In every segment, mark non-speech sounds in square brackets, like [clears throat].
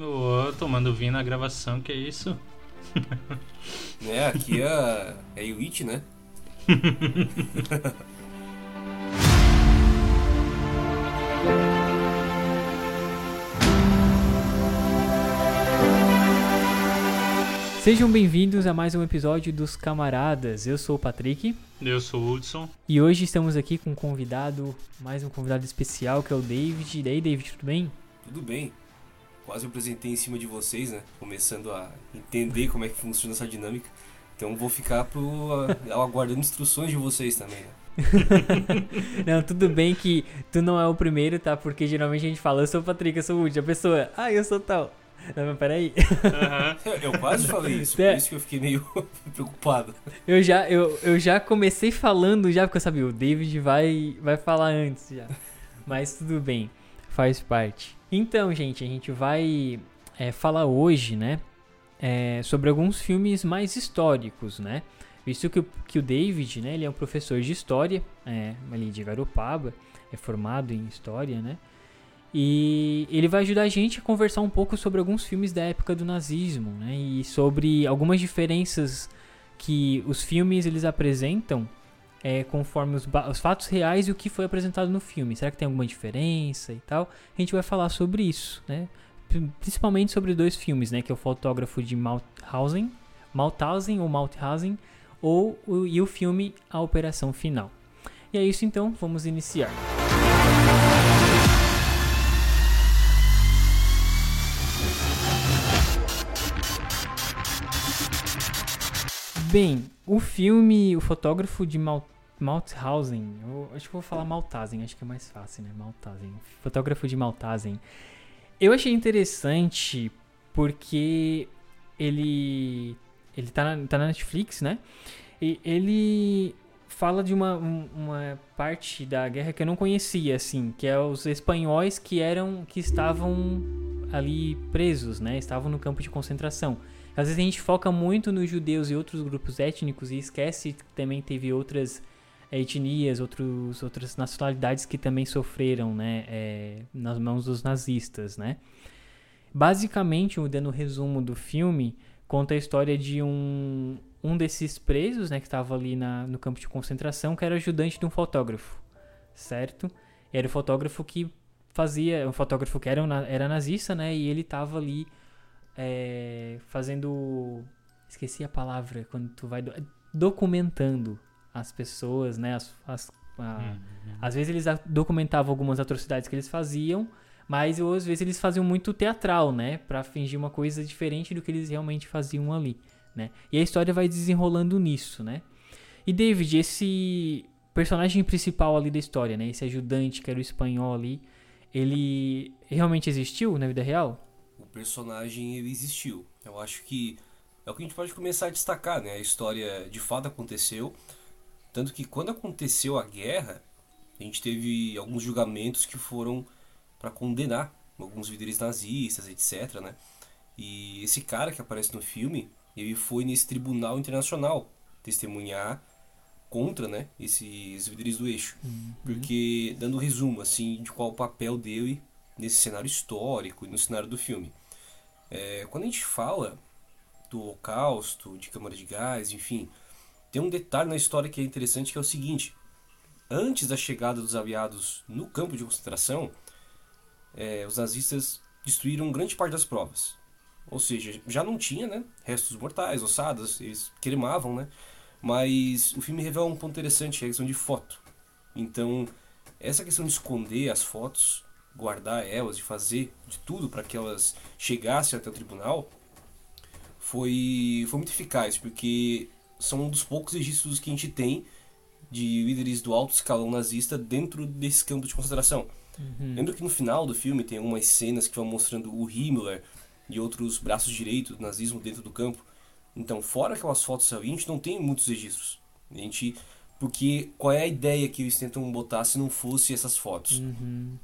Ô, tomando vinho na gravação, que é isso? né, [laughs] aqui é, é It, né? [laughs] Sejam bem-vindos a mais um episódio dos Camaradas. Eu sou o Patrick. Eu sou o Hudson. E hoje estamos aqui com um convidado, mais um convidado especial, que é o David. E aí, David, tudo bem? Tudo bem. Quase eu apresentei em cima de vocês, né? Começando a entender como é que funciona essa dinâmica. Então vou ficar pro, aguardando instruções de vocês também, né? [laughs] não, tudo bem que tu não é o primeiro, tá? Porque geralmente a gente fala, eu sou o Patrick, eu sou o Woody. A pessoa, ah, eu sou tal. Não, mas peraí. Uhum. Eu quase falei isso, por é. isso que eu fiquei meio [laughs] preocupado. Eu já, eu, eu já comecei falando já, porque eu sabia, o David vai, vai falar antes já. Mas tudo bem, faz parte. Então, gente, a gente vai é, falar hoje, né, é, sobre alguns filmes mais históricos, né? Visto que, que o David, né, ele é um professor de história, é, ali de Garopaba, é formado em história, né? E ele vai ajudar a gente a conversar um pouco sobre alguns filmes da época do nazismo, né? E sobre algumas diferenças que os filmes eles apresentam é, conforme os, os, fatos reais e o que foi apresentado no filme. Será que tem alguma diferença e tal? A gente vai falar sobre isso, né? Principalmente sobre dois filmes, né? Que é o fotógrafo de Mauthausen, Mauthausen ou Mauthausen, ou e o filme A Operação Final. E é isso então, vamos iniciar. Bem, o filme O Fotógrafo de Mal Mauthausen, eu acho que vou falar Maltazen, acho que é mais fácil, né? Maltazen. Fotógrafo de Maltazen. Eu achei interessante porque ele ele tá na, tá na Netflix, né? E ele fala de uma, uma parte da guerra que eu não conhecia, assim, que é os espanhóis que eram que estavam ali presos, né? Estavam no campo de concentração. Às vezes a gente foca muito nos judeus e outros grupos étnicos e esquece que também teve outras eh, etnias, outros, outras nacionalidades que também sofreram né, é, nas mãos dos nazistas. Né? Basicamente, dando o resumo do filme, conta a história de um, um desses presos né, que estava ali na, no campo de concentração, que era ajudante de um fotógrafo, certo? Era o fotógrafo que fazia, um fotógrafo que era, era nazista, né? E ele estava ali é, fazendo. Esqueci a palavra quando tu vai. Do, documentando as pessoas, né? As, as, a, uhum. Às vezes eles documentavam algumas atrocidades que eles faziam, mas às vezes eles faziam muito teatral, né? Pra fingir uma coisa diferente do que eles realmente faziam ali, né? E a história vai desenrolando nisso, né? E David, esse personagem principal ali da história, né? Esse ajudante que era o espanhol ali, ele realmente existiu na vida real? Personagem ele existiu. Eu acho que é o que a gente pode começar a destacar, né? A história de fato aconteceu, tanto que quando aconteceu a guerra, a gente teve alguns julgamentos que foram para condenar alguns líderes nazistas, etc, né? E esse cara que aparece no filme, ele foi nesse tribunal internacional testemunhar contra, né, esses líderes do eixo. Uhum. Porque dando um resumo assim de qual o papel dele nesse cenário histórico e no cenário do filme. É, quando a gente fala do holocausto, de câmara de gás, enfim, tem um detalhe na história que é interessante que é o seguinte: antes da chegada dos aliados no campo de concentração, é, os nazistas destruíram grande parte das provas. Ou seja, já não tinha né, restos mortais, ossadas, eles queimavam, né? Mas o filme revela um ponto interessante, é a questão de foto. Então, essa questão de esconder as fotos guardar elas, de fazer de tudo para que elas chegassem até o tribunal, foi, foi muito eficaz, porque são um dos poucos registros que a gente tem de líderes do alto escalão nazista dentro desse campo de concentração. Uhum. Lembra que no final do filme tem algumas cenas que vão mostrando o Himmler e outros braços direitos do nazismo dentro do campo. Então, fora aquelas fotos ali, a gente não tem muitos registros. A gente, porque qual é a ideia que eles tentam botar se não fosse essas fotos? Uhum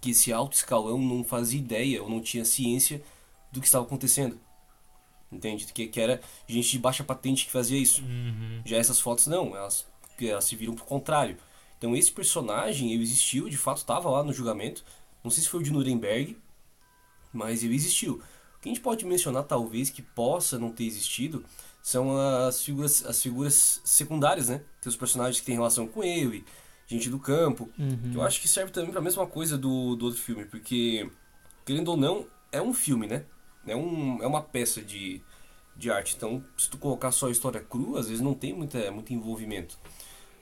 que esse alto escalão não fazia ideia ou não tinha ciência do que estava acontecendo. Entende? Que, que era gente de baixa patente que fazia isso. Uhum. Já essas fotos não, elas, elas se viram pro contrário. Então esse personagem, ele existiu, de fato estava lá no julgamento. Não sei se foi o de Nuremberg, mas ele existiu. O que a gente pode mencionar, talvez, que possa não ter existido, são as figuras, as figuras secundárias, né? Tem os personagens que têm relação com ele, gente do campo. Uhum. Eu acho que serve também para a mesma coisa do, do outro filme, porque, querendo ou não, é um filme, né? É, um, é uma peça de, de arte. Então, se tu colocar só a história crua, às vezes não tem muita, muito envolvimento.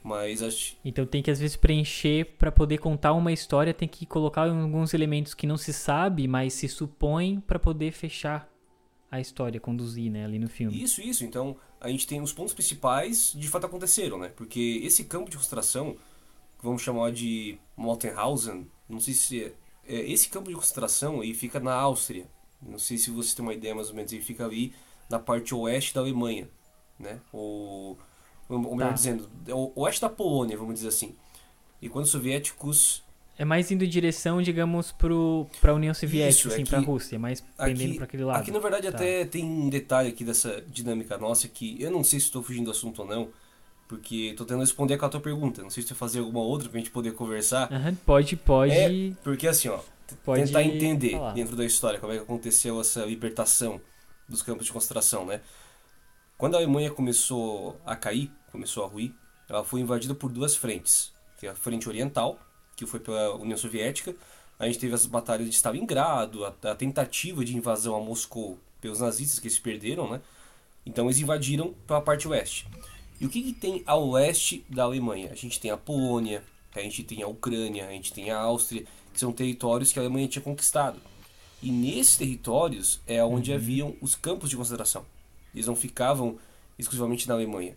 Mas acho. Então tem que às vezes preencher para poder contar uma história, tem que colocar alguns elementos que não se sabe, mas se supõe para poder fechar a história, conduzir, né, ali no filme. Isso, isso. Então, a gente tem os pontos principais de fato aconteceram, né? Porque esse campo de que vamos chamar de Mauthausen, não sei se é, é, esse campo de concentração aí fica na Áustria. Não sei se você tem uma ideia mais ou menos, ele fica ali na parte oeste da Alemanha, né? Ou, ou melhor Tá. dizendo, o oeste da Polônia, vamos dizer assim. E quando os soviéticos É mais indo em direção, digamos, pro pra União Soviética, Isso, assim, que- pra Rússia, mais pendendo pra aquele lado. aqui na verdade Tá. até tem um detalhe aqui dessa dinâmica nossa que eu não sei se estou fugindo do assunto ou não, porque estou tentando responder com a tua pergunta. Não sei se tu fazer alguma outra pra gente poder conversar. Aham, pode, pode, É, Porque assim, ó, pode tentar entender falar. dentro da história como é que aconteceu essa libertação dos campos de concentração, né? Quando a Alemanha começou a cair, começou a ruir, ela foi invadida por duas frentes, que é a frente oriental, que foi pela União Soviética, a gente teve as batalhas de Stalingrado, a, a tentativa de invasão a Moscou pelos nazistas que eles perderam, né? Então eles invadiram pela parte oeste. E o que, que tem ao oeste da Alemanha? A gente tem a Polônia, a gente tem a Ucrânia, a gente tem a Áustria, que são territórios que a Alemanha tinha conquistado. E nesses territórios é onde haviam os campos de concentração. Eles não ficavam exclusivamente na Alemanha.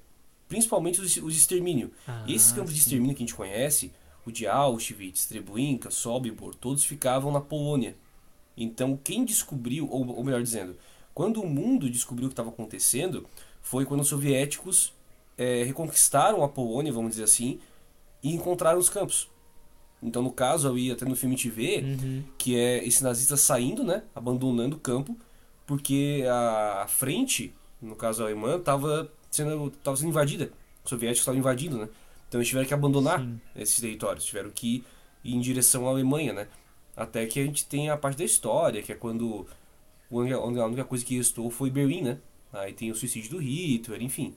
Principalmente os, os de extermínio. Ah, esses campos de sim. extermínio que a gente conhece, o de Auschwitz, Treblinka, Sobibor, todos ficavam na Polônia. Então quem descobriu, ou, ou melhor dizendo, quando o mundo descobriu o que estava acontecendo, foi quando os soviéticos eh, reconquistaram a Polônia, vamos dizer assim, e encontraram os campos. Então, no caso, ali, até no filme te vê, Uhum. que é esse nazista saindo, né, abandonando o campo, porque a frente, no caso a alemã, estava sendo, tava sendo invadida. Os soviéticos estavam invadindo, né? Então eles tiveram que abandonar Sim. esses territórios, tiveram que ir em direção à Alemanha, né? Até que a gente tem a parte da história, que é quando a única coisa que restou foi Berlim, né? Aí tem o suicídio do Hitler, enfim.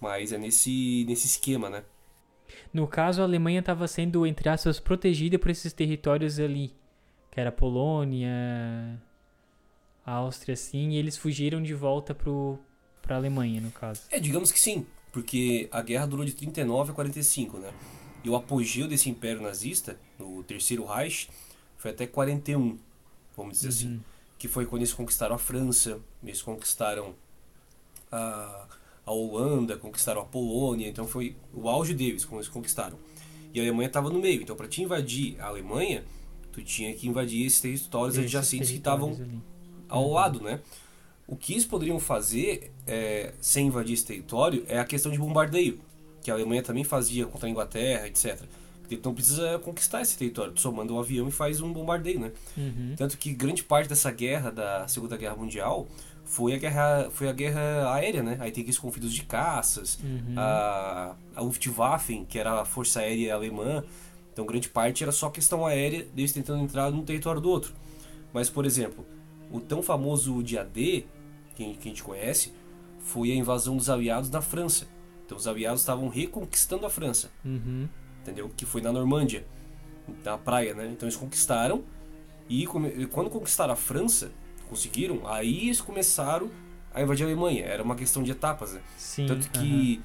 Mas é nesse, nesse esquema, né? No caso, a Alemanha estava sendo, entre aspas, protegida por esses territórios ali, que era a Polônia, a Áustria, assim, e eles fugiram de volta pro, pra Alemanha, no caso. É, digamos que sim, porque a guerra durou de 39 a 45, né? E o apogeu desse império nazista, no Terceiro Reich, foi até 41, vamos dizer assim. Uhum. Que foi quando eles conquistaram a França, eles conquistaram a, a Holanda, conquistaram a Polônia, então foi o auge deles, quando eles conquistaram. E a Alemanha estava no meio, então para te invadir a Alemanha, tu tinha que invadir esses territórios Esses adjacentes que estavam territórios ao lado, né? O que eles poderiam fazer é, sem invadir esse território é a questão de bombardeio, que a Alemanha também fazia contra a Inglaterra, etc. Então precisa conquistar esse território, tu só manda um avião e faz um bombardeio, né? Uhum. Tanto que grande parte dessa guerra, da Segunda Guerra Mundial, foi a guerra, foi a guerra aérea, né? Aí tem aqueles conflitos de caças, Uhum. a, a Luftwaffe, que era a força aérea alemã. Então grande parte era só questão aérea, deles tentando entrar num território do outro. Mas, por exemplo, o tão famoso dia D, que, que a gente conhece, foi a invasão dos aliados na França. Então os aliados estavam reconquistando a França Uhum. entendeu? Que foi na Normândia, na praia, né? Então eles conquistaram e quando conquistaram a França, conseguiram, aí eles começaram a invadir a Alemanha. Era uma questão de etapas, né? Sim. Tanto que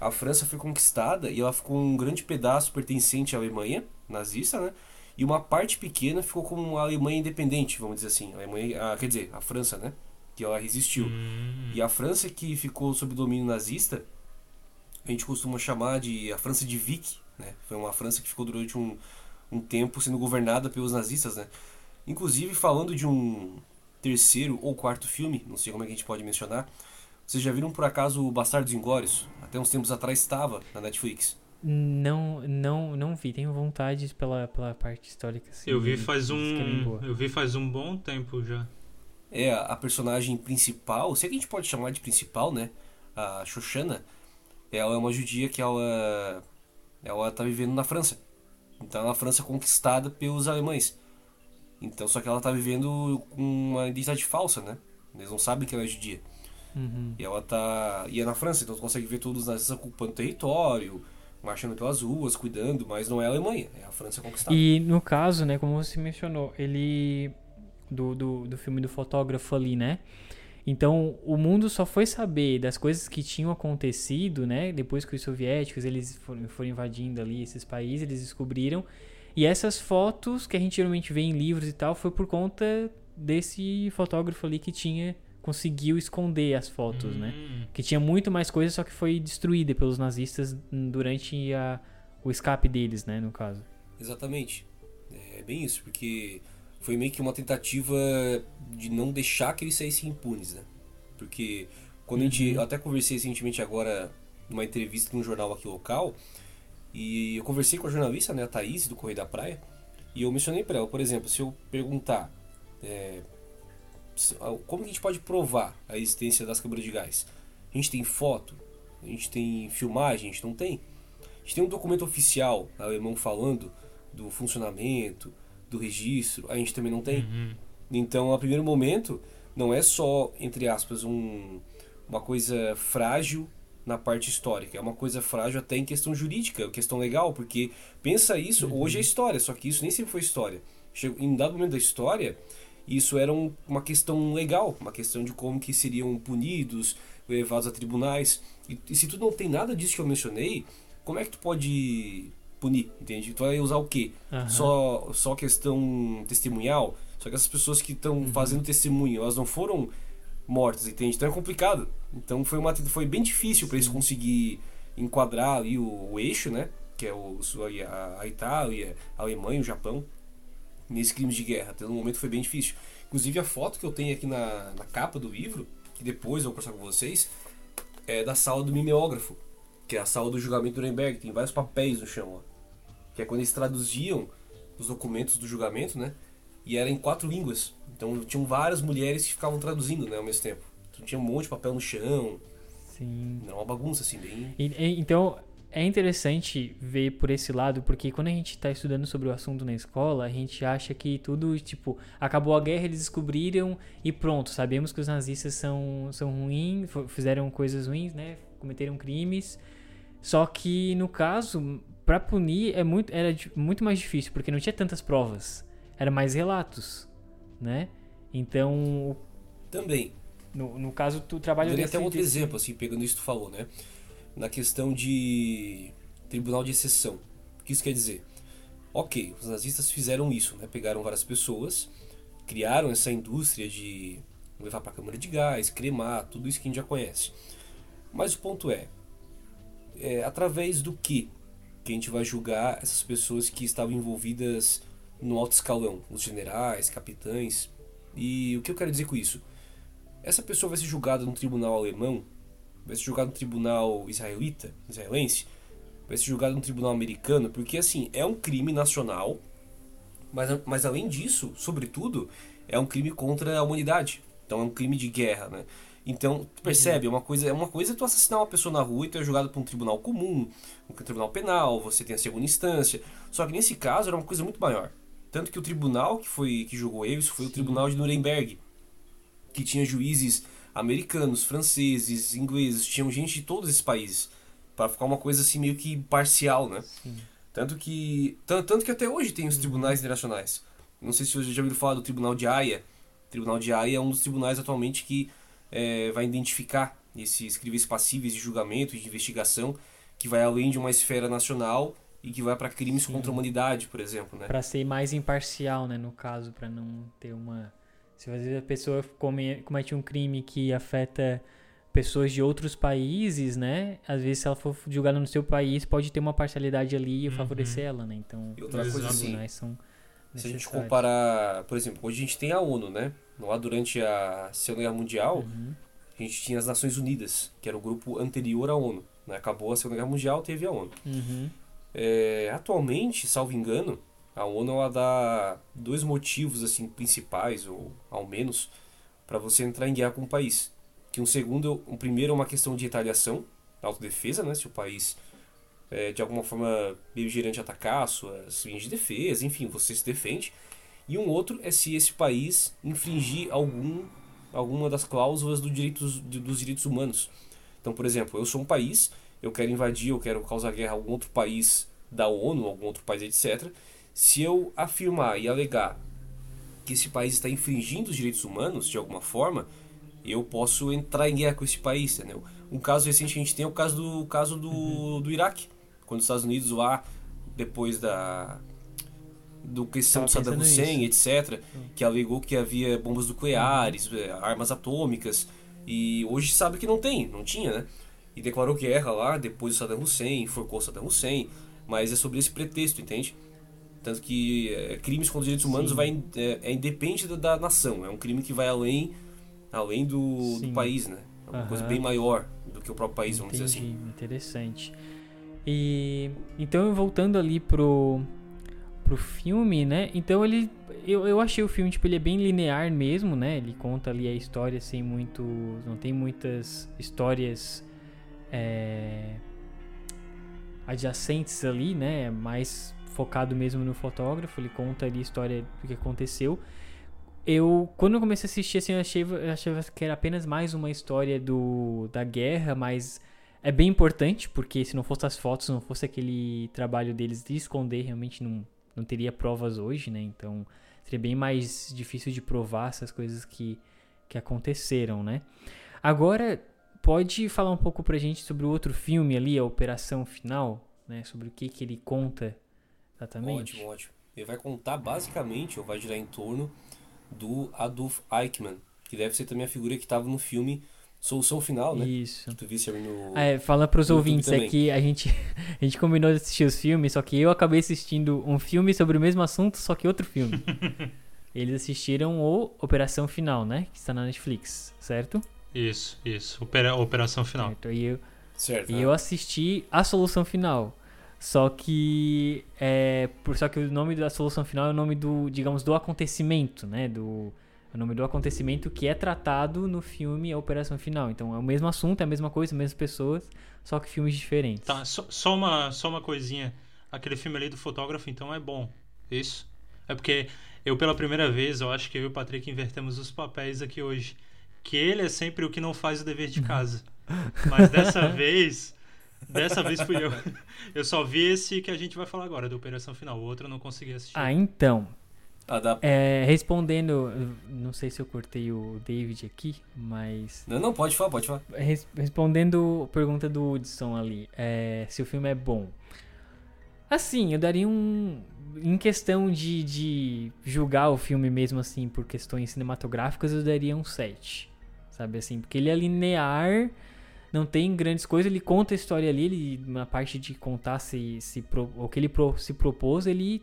a França foi conquistada e ela ficou um grande pedaço pertencente à Alemanha nazista, né? E uma parte pequena ficou como a Alemanha independente, vamos dizer assim. A Alemanha, ah, quer dizer, a França, né? Que ela resistiu. Hum. E a França que ficou sob domínio nazista, a gente costuma chamar de a França de Vichy, né? Foi uma França que ficou durante um, um tempo sendo governada pelos nazistas, né? Inclusive, falando de um terceiro ou quarto filme, não sei como é que a gente pode mencionar, vocês já viram por acaso o Bastardos Inglórios? Até uns tempos atrás estava na Netflix. Não, não, não vi. Tenho vontade pela, pela parte histórica. Assim, Eu vi faz é um. Eu vi faz um bom tempo já. É a, a personagem principal, se é que a gente pode chamar de principal, né? A Shoshana, ela é uma judia que ela ela tá vivendo na França. Então, na França conquistada pelos alemães. Então, só que ela tá vivendo com uma identidade falsa, né? Eles não sabem que ela é judia. Uhum. E ela tá. E é na França, então tu consegue ver todos os nazistas ocupando território, marchando pelas ruas, cuidando, mas não é a Alemanha, é a França conquistada. E no caso, né, como você mencionou, ele. Do, do, do filme do fotógrafo ali, né? Então, o mundo só foi saber das coisas que tinham acontecido, né? Depois que os soviéticos eles foram, foram invadindo ali esses países, eles descobriram. E essas fotos que a gente geralmente vê em livros e tal, foi por conta desse fotógrafo ali que tinha conseguiu esconder as fotos, né? Hum. Que tinha muito mais coisa, só que foi destruída pelos nazistas durante a, o escape deles, né, no caso. Exatamente. É bem isso, porque foi meio que uma tentativa de não deixar que eles saíssem impunes, né? Porque quando a gente. Eu até conversei recentemente agora numa entrevista num jornal aqui local, e eu conversei com a jornalista, né, a Thaís, do Correio da Praia, e eu mencionei pra ela, por exemplo, se eu perguntar é, se- como a gente pode provar a existência das câmeras de gás? A gente tem foto? A gente tem filmagem? A gente não tem. A gente tem um documento oficial alemão falando do funcionamento, do registro, a gente também não tem. Uhum. Então, a primeiro momento, não é só, entre aspas, um, uma coisa frágil na parte histórica, é uma coisa frágil até em questão jurídica, questão legal, porque pensa isso, hoje é história, só que isso nem sempre foi história. Chegou, em um dado momento da história, isso era um- uma questão legal, uma questão de como que seriam punidos, levados a tribunais. E, e se tu não tem nada disso que eu mencionei, como é que tu pode punir, entende? Tu vai usar o quê? Aham. Só, só questão testemunhal? Só que essas pessoas que estão fazendo testemunho, elas não foram mortas, entende? Então é complicado. Então foi, uma, foi bem difícil para eles conseguir enquadrar ali o, o eixo, né? Que é o, a, a Itália, a Alemanha, o Japão, nesses crimes de guerra. Até no momento foi bem difícil. Inclusive a foto que eu tenho aqui na, na capa do livro, que depois eu vou conversar com vocês, é da sala do mimeógrafo, que é a sala do julgamento do Nuremberg. Tem vários papéis no chão, ó. Que é quando eles traduziam os documentos do julgamento, né? E era em quatro línguas. Então tinham várias mulheres que ficavam traduzindo, né, ao mesmo tempo. Tinha um monte de papel no chão. Sim. Era uma bagunça, assim, bem. E- e- então, é interessante ver por esse lado, porque quando a gente está estudando sobre o assunto na escola, a gente acha que tudo, tipo, acabou a guerra, eles descobriram e pronto, sabemos que os nazistas são, são ruins, fizeram coisas ruins, né? Cometeram crimes. Só que, no caso, para punir é muito, era muito mais difícil, porque não tinha tantas provas. Era mais relatos, né? Então, Também. No, no caso, tu trabalha Eu daria até outro desse- exemplo, assim, pegando isso que tu falou, né? Na questão de tribunal de exceção. O que isso quer dizer? Ok, os nazistas fizeram isso, né? Pegaram várias pessoas, criaram essa indústria de levar para câmara de gás, cremar, tudo isso que a gente já conhece. Mas o ponto é, é através do que que a gente vai julgar essas pessoas que estavam envolvidas no alto escalão, os generais, capitães. E o que eu quero dizer com isso? Essa pessoa vai ser julgada no tribunal alemão, vai ser julgada no tribunal israelita, israelense, vai ser julgada no tribunal americano, porque assim, é um crime nacional, mas, mas além disso, sobretudo, é um crime contra a humanidade. Então é um crime de guerra, né? Então, tu percebe, é uma coisa, é uma coisa tu assassinar uma pessoa na rua e tu é julgado por um tribunal comum, um tribunal penal, você tem a segunda instância. Só que nesse caso era uma coisa muito maior. Tanto que o tribunal que foi que julgou eles foi o tribunal de Nuremberg, que tinha juízes americanos, franceses, ingleses, tinham gente de todos esses países, para ficar uma coisa assim meio que parcial, né? Tanto que tan- tanto que até hoje tem os tribunais internacionais. Não sei se vocês já ouviram falar do Tribunal de Haia. O Tribunal de Haia é um dos tribunais atualmente que é, vai identificar esses críveis passíveis de julgamento e de investigação, que vai além de uma esfera nacional e que vai para crimes contra a humanidade, por exemplo, né? Pra ser mais imparcial, né, no caso, pra não ter uma se às vezes a pessoa come, comete um crime que afeta pessoas de outros países, né? Às vezes se ela for julgada no seu país, pode ter uma parcialidade ali e Uhum. favorecer ela, né? Então, E outra os coisa assim, tribunais são Se a gente comparar, por exemplo, hoje a gente tem a ONU, né? Lá durante a Segunda Guerra Mundial, Uhum. a gente tinha as Nações Unidas, que era o grupo anterior à ONU. Né? Acabou a Segunda Guerra Mundial, teve a ONU. Uhum. É, atualmente, salvo engano, a ONU ela dá dois motivos assim principais, ou ao menos, para você entrar em guerra com o país. Que um segundo, um primeiro é uma questão de retaliação, autodefesa, né? Se o país é, de alguma forma beligerante atacar suas linhas de defesa, enfim, você se defende. E um outro é se esse país infringir algum, alguma das cláusulas do direitos, dos direitos humanos. Então, por exemplo, eu sou um país, eu quero invadir, eu quero causar guerra a algum outro país da ONU, algum outro país, etc. Se eu afirmar e alegar que esse país está infringindo os direitos humanos de alguma forma, eu posso entrar em guerra com esse país, entendeu? Um caso recente que a gente tem é o caso do, caso do, uhum. do Iraque, quando os Estados Unidos lá, depois da do questão do Saddam Hussein, etc., uhum. que alegou que havia bombas nucleares, uhum. armas atômicas, e hoje sabe que não tem, não tinha, né? E declarou guerra lá depois do Saddam Hussein, enforcou Saddam Hussein, mas é sobre esse pretexto, entende? Tanto que é, crimes contra os direitos humanos vai, é, é independente da, da, nação, é um crime que vai além, além do, do país, né? É uma uhum. coisa bem maior do que o próprio país, vamos Entendi, dizer assim. Interessante. E então voltando ali pro pro filme, né? Então ele eu, eu achei o filme tipo ele é bem linear mesmo, né? Ele conta ali a história sem muito, não tem muitas histórias é, adjacentes ali, né? Mais focado mesmo no fotógrafo, ele conta ali a história do que aconteceu. Eu, quando eu comecei a assistir, assim, eu achei, eu achava que era apenas mais uma história do, da guerra, mas é bem importante, porque se não fosse as fotos, não fosse aquele trabalho deles de esconder, realmente não, não teria provas hoje, né? Então, seria bem mais difícil de provar essas coisas que, que aconteceram, né? Agora, pode falar um pouco pra gente sobre o outro filme ali, a Operação Final, né? Sobre o que, que ele conta Exatamente. Ótimo, ótimo. Ele vai contar basicamente, ou vai girar em torno do Adolf Eichmann, que deve ser também a figura que estava no filme Solução Final, né? Isso. Que tu visse ali no. Ah, é, fala pros ouvintes, é que a gente, [laughs] a gente combinou de assistir os filmes, só que eu acabei assistindo um filme sobre o mesmo assunto, só que outro filme. [laughs] Eles assistiram o Operação Final, né? Que está na Netflix, certo? Isso, isso. Opera, Operação Final. Certo. E eu, certo, e é. eu assisti a Solução Final. Só que é, por só que o nome da solução final é o nome do, digamos, do acontecimento, né? Do é o nome do acontecimento que é tratado no filme A Operação Final. Então é o mesmo assunto, é a mesma coisa, as mesmas pessoas, só que filmes diferentes. Tá, só, só uma só uma coisinha. Aquele filme ali do fotógrafo, então é bom. Isso. É porque eu pela primeira vez, eu acho que eu e o Patrick invertemos os papéis aqui hoje. Que ele é sempre o que não faz o dever de [laughs] casa. Mas dessa vez Dessa vez fui eu. [laughs] Eu só vi esse que a gente vai falar agora, da Operação Final. O outro eu não consegui assistir. Ah, então. Ah, dá... é, respondendo, não sei se eu cortei o David aqui, mas. Não, não, pode falar, pode falar. Res, respondendo a pergunta do Hudson ali, é, se o filme é bom. Assim, eu daria um. Em questão de, de julgar o filme mesmo assim por questões cinematográficas, eu daria um 7. Sabe assim? Porque ele é linear não tem grandes coisas. Ele conta a história ali, ele, na parte de contar se, se pro, o que ele pro, se propôs, ele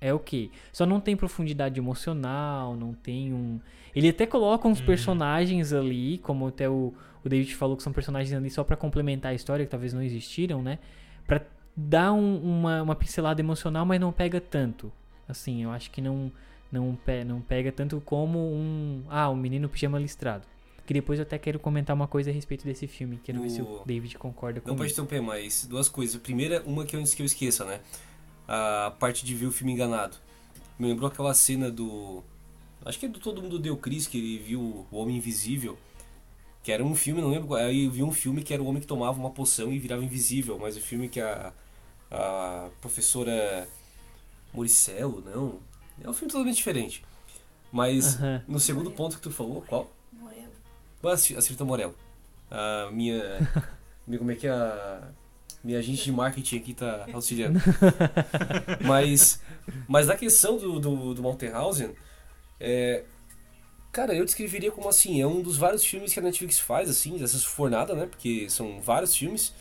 é o okay. que? Só não tem profundidade emocional, não tem um. Ele até coloca uns uhum. personagens ali, como até o, o David falou que são personagens ali só para complementar a história, que talvez não existiram, né? Pra dar um, uma, uma pincelada emocional, mas não pega tanto. Assim, eu acho que não, não, pe, não pega tanto como um. Ah, um menino pijama listrado. Que depois eu até quero comentar uma coisa a respeito desse filme. Quero o... ver se o David concorda comigo. Não pode interromper, mas duas coisas. Primeira, uma que antes que eu esqueça, né? A parte de ver o filme enganado. Me lembrou aquela cena do. Acho que é do Todo Mundo Deu Cris, que ele viu o Homem Invisível. Que era um filme, não lembro. Aí eu vi um filme que era o homem que tomava uma poção e virava invisível. Mas o filme que a, a professora Moricello, não. É um filme totalmente diferente. Mas no segundo ponto que tu falou, qual? A Cirta Morel. A minha. minha como é que é a. Minha agente de marketing aqui tá auxiliando. [laughs] mas. Mas na questão do, do, do Malterhausen, é, Cara, eu descreveria como assim, é um dos vários filmes que a Netflix faz, assim, dessas fornadas, né? Porque são vários filmes.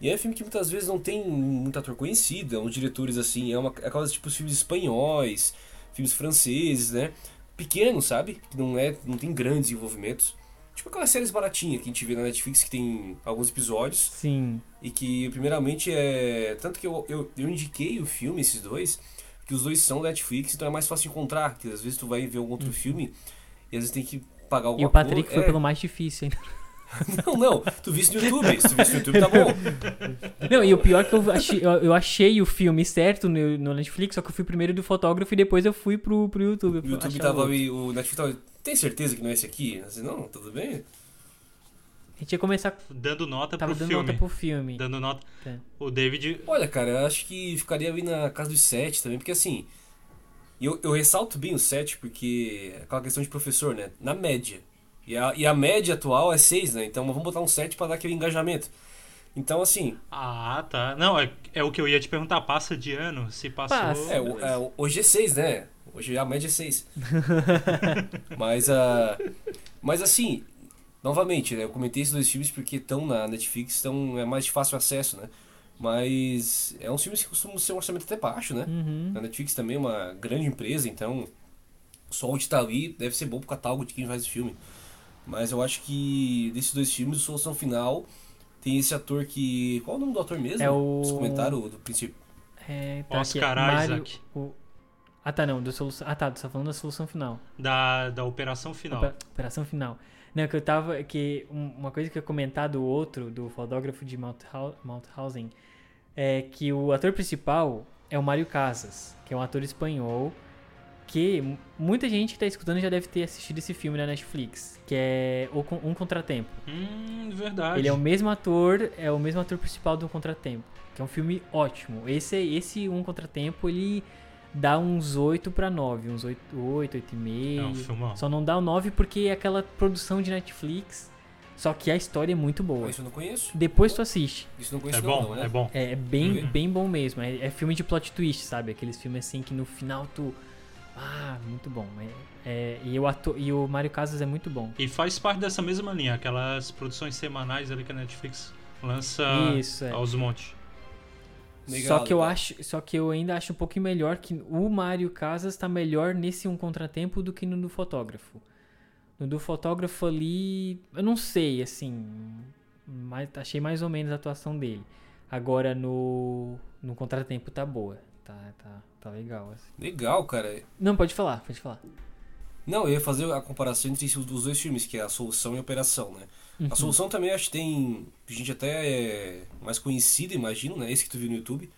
E é um filme que muitas vezes não tem muito ator conhecido, é uns diretores assim, é uma é aquelas tipo filmes espanhóis, filmes franceses, né? Pequenos, sabe? Que não é, não tem grandes envolvimentos. Tipo aquelas séries baratinhas que a gente vê na Netflix que tem alguns episódios. Sim. E que, primeiramente, é. Tanto que eu, eu, eu indiquei o filme, esses dois, que os dois são Netflix, então é mais fácil encontrar. Que às vezes tu vai ver algum outro uhum. filme e às vezes tem que pagar alguma coisa. E o Patrick foi é... pelo mais difícil, hein? [laughs] Não, não, tu viste no YouTube. Se tu viste no YouTube, tá [laughs] bom. Não, e o pior é que eu achei, eu, eu achei o filme certo no, no Netflix, só que eu fui primeiro do fotógrafo e depois eu fui pro, pro YouTube. O YouTube tava outro. ali, o Netflix tava. Tem certeza que não é esse aqui? Eu disse, não, tudo bem? A gente ia começar. Dando nota Tava pro dando filme. nota pro filme. Dando nota. É. O David. Olha, cara, eu acho que ficaria ali na casa dos 7 também, porque assim. Eu, eu ressalto bem o 7 porque é aquela questão de professor, né? Na média. E a, e a média atual é 6, né? Então vamos botar um 7 pra dar aquele engajamento. Então, assim, Ah, tá. Não, é, é o que eu ia te perguntar. Passa de ano? Se passou. Passa. é, o- é, hoje é 6, né? Hoje a média é 6. [laughs] mas, ah, mas assim, novamente, né? Eu comentei esses dois filmes porque estão na Netflix, então é mais de fácil acesso, né? Mas é um filme que costuma ser um orçamento até baixo, né? Uhum. A Netflix também é uma grande empresa, então só onde tá ali deve ser bom pro catálogo de quem faz o filme. Mas eu acho que desses dois filmes, o Solução Final tem esse ator que. Qual é o nome do ator mesmo? É o- Os comentários do princípio. É, tá Oscar aqui, Mario- Isaac. o- Ah, tá, não. Do solução... Ah, tá. Tu tá falando da solução final. Da, da operação final. Opera- Operação final. Não, que eu tava. Que um- uma coisa que eu ia comentar do outro, do fotógrafo de Mauthau- Mauthausen, é que o ator principal é o Mário Casas, que é um ator espanhol. Que mu- muita gente que tá escutando já deve ter assistido esse filme na Netflix, que é O Con- Um Contratempo. Hum, verdade. Ele é o mesmo ator, é o mesmo ator principal do Um Contratempo, que é um filme ótimo. Esse esse Um Contratempo, ele dá uns 8 pra 9, uns 8, 8, 8,5. É um filmão. Só não dá o 9 porque é aquela produção de Netflix, só que a história é muito boa. Isso eu não conheço. Depois tu assiste. Isso eu não conheço É não, bom, não, né? é bom. É, é bem, Uhum. bem bom mesmo. É, é filme de plot twist, sabe? Aqueles filmes assim que no final tu. Ah, muito bom. É, é- e, o ator, e o Mário Casas é muito bom. E faz parte dessa mesma linha, aquelas produções semanais ali que a Netflix lança Isso, é. aos montes. Legal, só que eu legal. acho, só que eu ainda acho um pouquinho melhor que o Mário Casas tá melhor nesse um contratempo do que no do fotógrafo. No do fotógrafo ali, eu não sei, assim, mas achei mais ou menos a atuação dele. Agora no no contratempo tá boa, tá tá tá legal. assim. Legal, cara. Não pode falar, pode falar. Não, eu ia fazer a comparação entre os dois filmes, que é a Solução e a Operação, né? Uhum. A Solução também acho que tem gente até é, mais conhecida, imagino, né? Esse que tu viu no YouTube.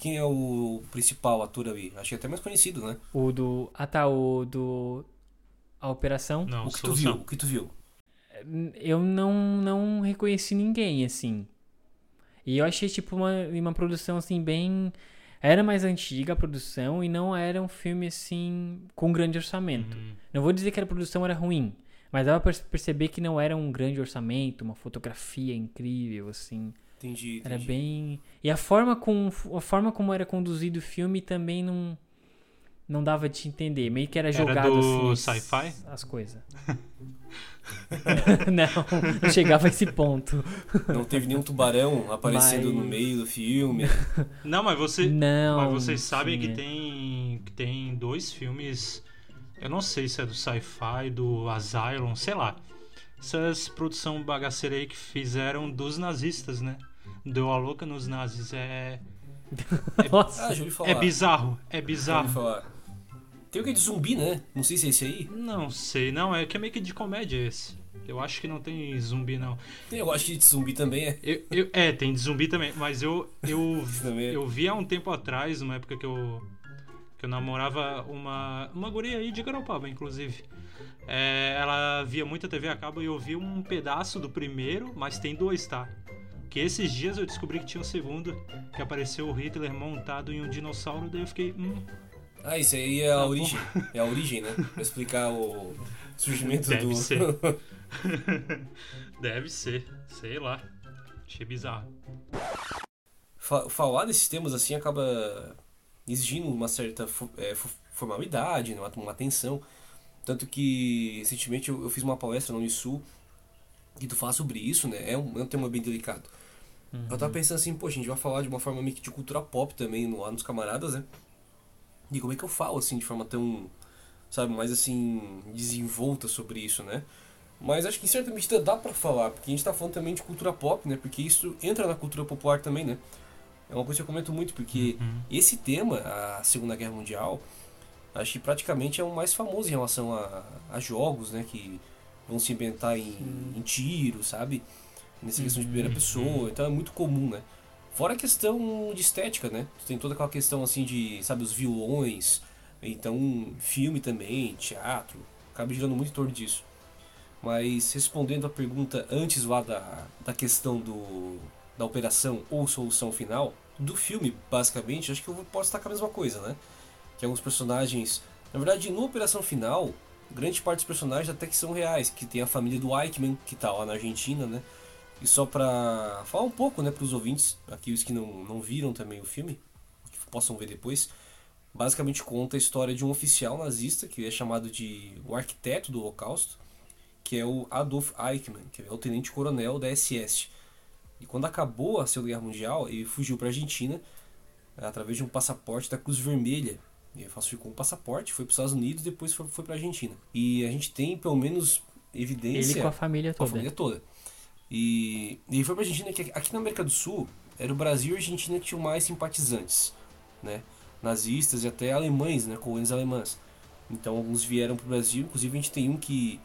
Quem é o principal ator ali? Acho que é até mais conhecido, né? O do ah tá o do a operação. Não, o que tu solução. viu? O que tu viu? eu não, não reconheci ninguém, assim. E eu achei, tipo, uma, uma produção, assim, bem... Era mais antiga a produção e não era um filme, assim, com grande orçamento. Hum. Não vou dizer que a produção era ruim, mas dava pra perceber que não era um grande orçamento, uma fotografia incrível, assim. Entendi, Era entendi. bem... E a forma, com, a forma como era conduzido o filme também não... Não dava de entender. Meio que era Era jogado do assim, as- sci-fi? as coisas. [laughs] [laughs] não, não chegava a esse ponto. Não teve nenhum tubarão aparecendo no Mas- meio do filme. [laughs] Não, mas você. Não. Mas vocês sabem que tem, que tem dois filmes. Eu não sei se é do sci-fi, do Asylum, sei lá. Essas produção bagaceira aí que fizeram dos nazistas, né? Deu a louca nos nazis. É. Nossa. Ah. É bizarro. É bizarro. Tem o que é de zumbi, né? Não sei se é esse aí. Não sei, não. É que é meio que de comédia esse. Eu acho que não tem zumbi, não. Tem, eu acho que de zumbi também é. Eu, eu- é, tem de zumbi também, mas eu eu, [laughs] é. eu vi há um tempo atrás, numa época que eu que eu namorava uma uma guria aí de Garopaba, inclusive. É, ela via muita TV a cabo e eu vi um pedaço do primeiro, mas tem dois, tá? Que esses dias eu descobri que tinha um segundo, que apareceu o Hitler montado em um dinossauro, daí eu fiquei, hum, Ah, isso aí é a bom. origem. É a origem, né? [laughs] Pra explicar o surgimento Deve do. ser. [laughs] deve ser, sei lá. Achei bizarro. Fa- Falar desses temas assim acaba exigindo uma certa é, fo- formalidade, né? uma, uma atenção. Tanto que recentemente eu, eu fiz uma palestra na Unisul e tu fala sobre isso, né? É um, é um tema bem delicado. Eu tava pensando assim, pô, a gente vai falar de uma forma meio que de cultura pop também no, lá nos camaradas, né? E como é que eu falo assim de forma tão, sabe, mais assim, desenvolta sobre isso, né? Mas acho que em certa medida dá pra falar, porque a gente tá falando também de cultura pop, né? Porque isso entra na cultura popular também, né? É uma coisa que eu comento muito, porque Uhum. esse tema, a Segunda Guerra Mundial, acho que praticamente é o mais famoso em relação a, a jogos, né? Que vão se ambientar em, em tiro, sabe? Nessa questão de primeira Uhum. pessoa, então é muito comum, né? Fora a questão de estética, né? Tem toda aquela questão assim de, sabe, os vilões, então filme também, teatro, acaba girando muito em torno disso. Mas respondendo a pergunta antes lá da, da questão do, da operação ou solução final, do filme, basicamente, acho que eu posso destacar a mesma coisa, né? Que alguns personagens. Na verdade, no Operação Final, grande parte dos personagens até que são reais, que tem a família do Eichmann, que tá lá na Argentina, né? E só pra falar um pouco, né, pros ouvintes, aqueles que não, não viram também o filme, que possam ver depois, basicamente conta a história de um oficial nazista, que é chamado de o arquiteto do Holocausto, que é o Adolf Eichmann, que é o tenente-coronel da SS. E quando acabou a Segunda Guerra Mundial, ele fugiu para a Argentina através de um passaporte da Cruz Vermelha. Ele falsificou um passaporte, foi para os Estados Unidos e depois foi, foi para a Argentina. E a gente tem pelo menos evidência Ele com a família com a toda. família toda. E, e foi pra Argentina, que aqui na América do Sul, era o Brasil e a Argentina que tinham mais simpatizantes, né? Nazistas e até alemães, né? Colônias alemãs. Então alguns vieram pro Brasil, inclusive a gente tem um que,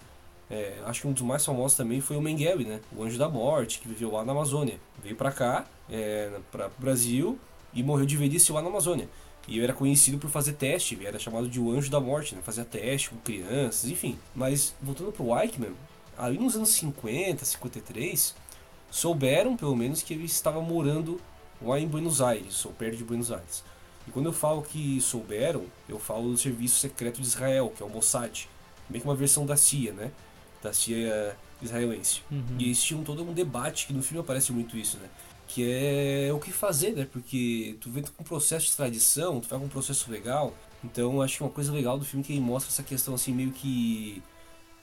é, acho que um dos mais famosos também foi o Mengele, né? O Anjo da Morte, que viveu lá na Amazônia. Veio pra cá, é, para o Brasil, e morreu de velhice lá na Amazônia. E ele era conhecido por fazer teste, era chamado de o Anjo da Morte, né? Fazia teste com crianças, enfim. Mas voltando pro Eichmann, ali nos anos 50, 53, souberam pelo menos que ele estava morando lá em Buenos Aires, ou perto de Buenos Aires. E quando eu falo que souberam, eu falo do Serviço Secreto de Israel, que é o Mossad, meio que uma versão da CIA, né? Da CIA israelense. Uhum. E eles tinham todo um debate, que no filme aparece muito isso, né? Que é o que fazer, né? Porque tu vem com um processo de extradição, tu vai com um processo legal. Então acho que uma coisa legal do filme é que ele mostra essa questão assim meio que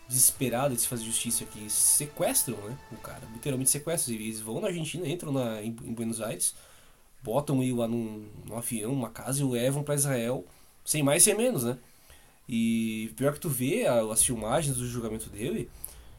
desesperada de se fazer justiça que sequestram, né? O cara, literalmente sequestram. Eles vão na Argentina, entram na, em, em Buenos Aires, botam ele lá num, num avião, numa casa e o levam para Israel, sem mais sem menos, né? E pior que tu vê a- as filmagens do julgamento dele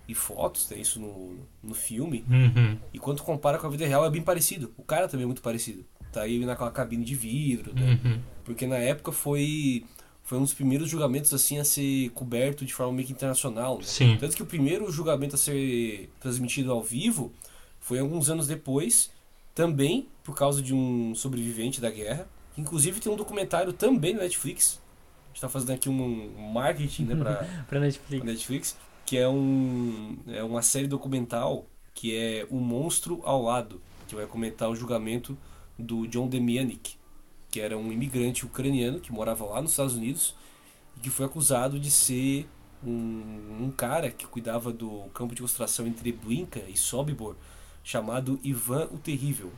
e fotos, tem isso no, no filme, Uhum. e quando tu compara com a vida real é bem parecido. O cara também é muito parecido. Tá ele naquela cabine de vidro, né? Uhum. Porque na época foi foi um dos primeiros julgamentos assim a ser coberto de forma meio que internacional, né? Sim. Tanto que o primeiro julgamento a ser transmitido ao vivo foi alguns anos depois, também por causa de um sobrevivente da guerra. Inclusive tem um documentário também no Netflix. A gente tá fazendo aqui um marketing, né, [laughs] Pra Netflix. pra Netflix, que é um é uma série documental que é O Monstro ao Lado, que vai comentar o julgamento do John Demianik, que era um imigrante ucraniano que morava lá nos Estados Unidos e que foi acusado de ser um, um cara que cuidava do campo de concentração entre Blinka e Sobibor, chamado Ivan o Terrível.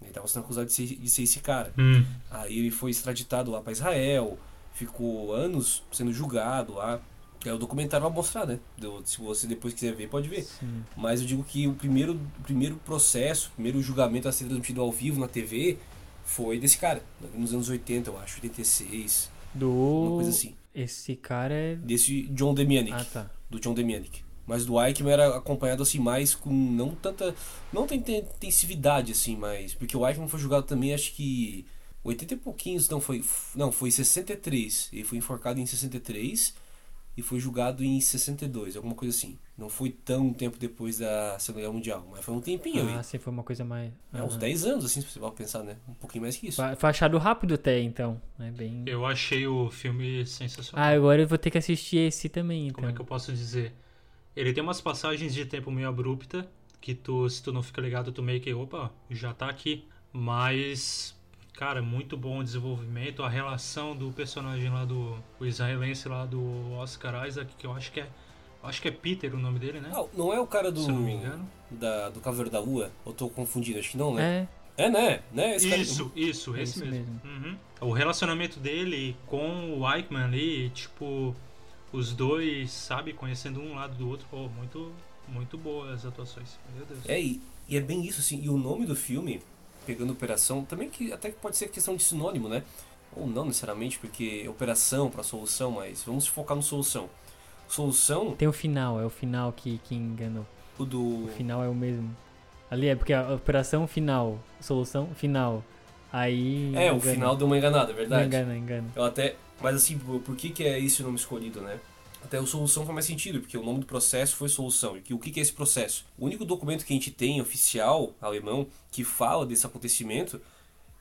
Ele estava sendo acusado de ser, de ser esse cara. Hum. Aí ele foi extraditado lá para Israel, ficou anos sendo julgado lá. É, o documentário vai mostrar, né? Se você depois quiser ver, pode ver. Sim. Mas eu digo que o primeiro, o primeiro processo, o primeiro julgamento a ser transmitido ao vivo na TV foi desse cara, nos anos 80, eu acho, 86, uma Do. coisa assim. Esse cara é. Desse John Demianik, Ah, tá. do John Demianik. Mas do Eichmann era acompanhado assim mais com não tanta não tem tem- intensividade assim, mas porque o Eichmann foi julgado também acho que 80 e pouquinhos, não foi não, foi em 63. Ele foi enforcado em 63 e foi julgado em 62, alguma coisa assim. Não foi tão tempo depois da Segunda Guerra Mundial, mas foi um tempinho Ah, aí. sim, foi uma coisa mais. É, uns Aham. 10 anos, assim, se você for pensar, né? Um pouquinho mais que isso. Foi foi achado rápido até, então. É bem. Eu achei o filme sensacional. Ah, agora eu vou ter que assistir esse também, então. Como é que eu posso dizer? Ele tem umas passagens de tempo meio abrupta, que tu, se tu não fica ligado, tu meio que, opa, já tá aqui. Mas, cara, muito bom o desenvolvimento, a relação do personagem lá do o israelense lá do Oscar Isaac, que eu acho que é acho que é Peter o nome dele, né? Não, não é o cara do Se não me engano. da, do Cavaleiro da Lua? Eu tô confundindo, acho que não, né? É, É, né? né? Esse cara- Isso, isso, É esse isso mesmo. Uhum. O relacionamento dele com o Eichmann ali, tipo, os dois, sabe, conhecendo um lado do outro, pô, muito, muito boas as atuações. Meu Deus. É, e, e é bem isso, assim. E o nome do filme, pegando operação, também que até que pode ser questão de sinônimo, né? Ou não necessariamente, porque operação para solução, mas vamos focar no solução. Solução, tem o final, é o final que, que enganou. o do. O final é o mesmo. Ali é porque a operação final, solução final. Aí. É, o engana. final deu uma enganada, é verdade. engana, engana. Eu até. Mas assim, por, por que, que é esse o nome escolhido, né? Até o solução faz mais sentido, porque o nome do processo foi solução. E o que é esse processo? O único documento que a gente tem oficial alemão que fala desse acontecimento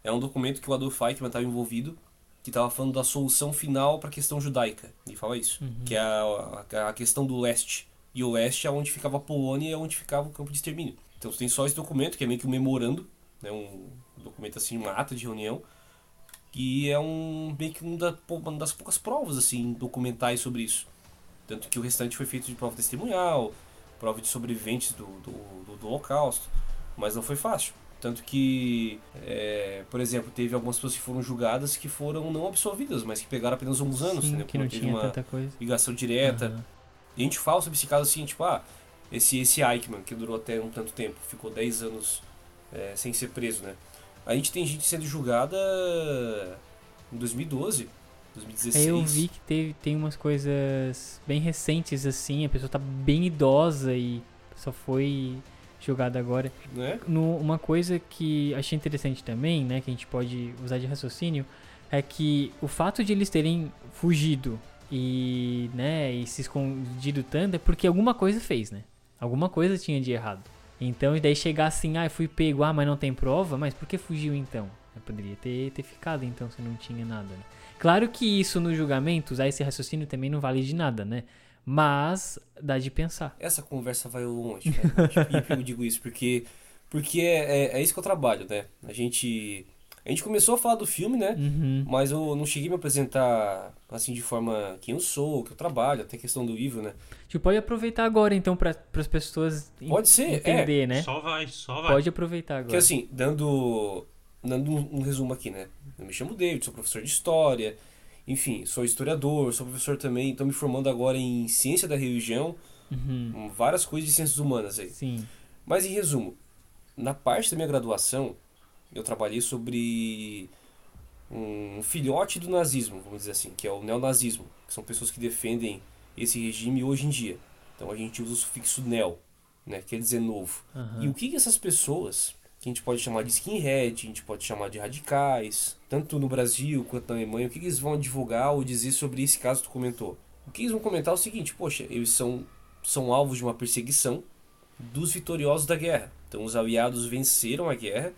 é um documento que o Adolf Eichmann estava envolvido, que estava falando da solução final para a questão judaica. Ele fala isso, uhum. que é a, a, a, questão do leste. E o leste é onde ficava a Polônia e é onde ficava o campo de extermínio. Então você tem só esse documento, que é meio que um memorando, né, um documento assim, uma ata de reunião, que é um meio que um da, uma das poucas provas assim documentais sobre isso. Tanto que o restante foi feito de prova testemunhal, prova de sobreviventes do, do, do, do Holocausto, mas não foi fácil. Tanto que, é, por exemplo, teve algumas pessoas que foram julgadas que foram não absolvidas, mas que pegaram apenas alguns anos, Sim, que não tinha uma ligação direta. Uhum. E a gente fala sobre esse caso assim, tipo, ah, esse, esse Eichmann, que durou até um tanto tempo, ficou 10 anos é, sem ser preso, né? A gente tem gente sendo julgada em 2012, 2016. Eu vi que teve, tem umas coisas bem recentes assim, a pessoa tá bem idosa e só foi julgada agora. Né? No, uma coisa que achei interessante também, né, que a gente pode usar de raciocínio, é que o fato de eles terem fugido e, né, e se escondido tanto é porque alguma coisa fez, né? Alguma coisa tinha de errado. Então, e daí chegar assim, ah, fui pego, ah, mas não tem prova, mas por que fugiu então? Eu poderia ter, ter ficado então se não tinha nada, né? Claro que isso no julgamento, usar esse raciocínio também não vale de nada, né? Mas dá de pensar. Essa conversa vai longe, cara. Tipo, eu digo isso porque, porque é, é, é, isso que eu trabalho, né? A gente. A gente começou a falar do filme, né? Uhum. Mas eu não cheguei a me apresentar assim de forma quem eu sou, que eu trabalho, até questão do livro, né? Tipo, pode aproveitar agora então para as pessoas pode ser, é. entender, é. né? Só vai, só vai. Pode aproveitar agora. Que assim, dando dando um, um resumo aqui, né? Eu me chamo David, sou professor de história, enfim, sou historiador, sou professor também, estou me formando agora em ciência da religião, uhum. várias coisas de ciências humanas aí. Sim. Mas em resumo, na parte da minha graduação, eu trabalhei sobre um filhote do nazismo, vamos dizer assim, que é o neonazismo, que são pessoas que defendem esse regime hoje em dia. Então a gente usa o sufixo neo, né, quer dizer novo. Uhum. E o que, que essas pessoas que a gente pode chamar de skinhead, a gente pode chamar de radicais, tanto no Brasil quanto na Alemanha, o que eles vão divulgar ou dizer sobre esse caso que tu comentou? O que eles vão comentar é o seguinte, poxa, eles são, são alvos de uma perseguição dos vitoriosos da guerra. Então os aliados venceram a guerra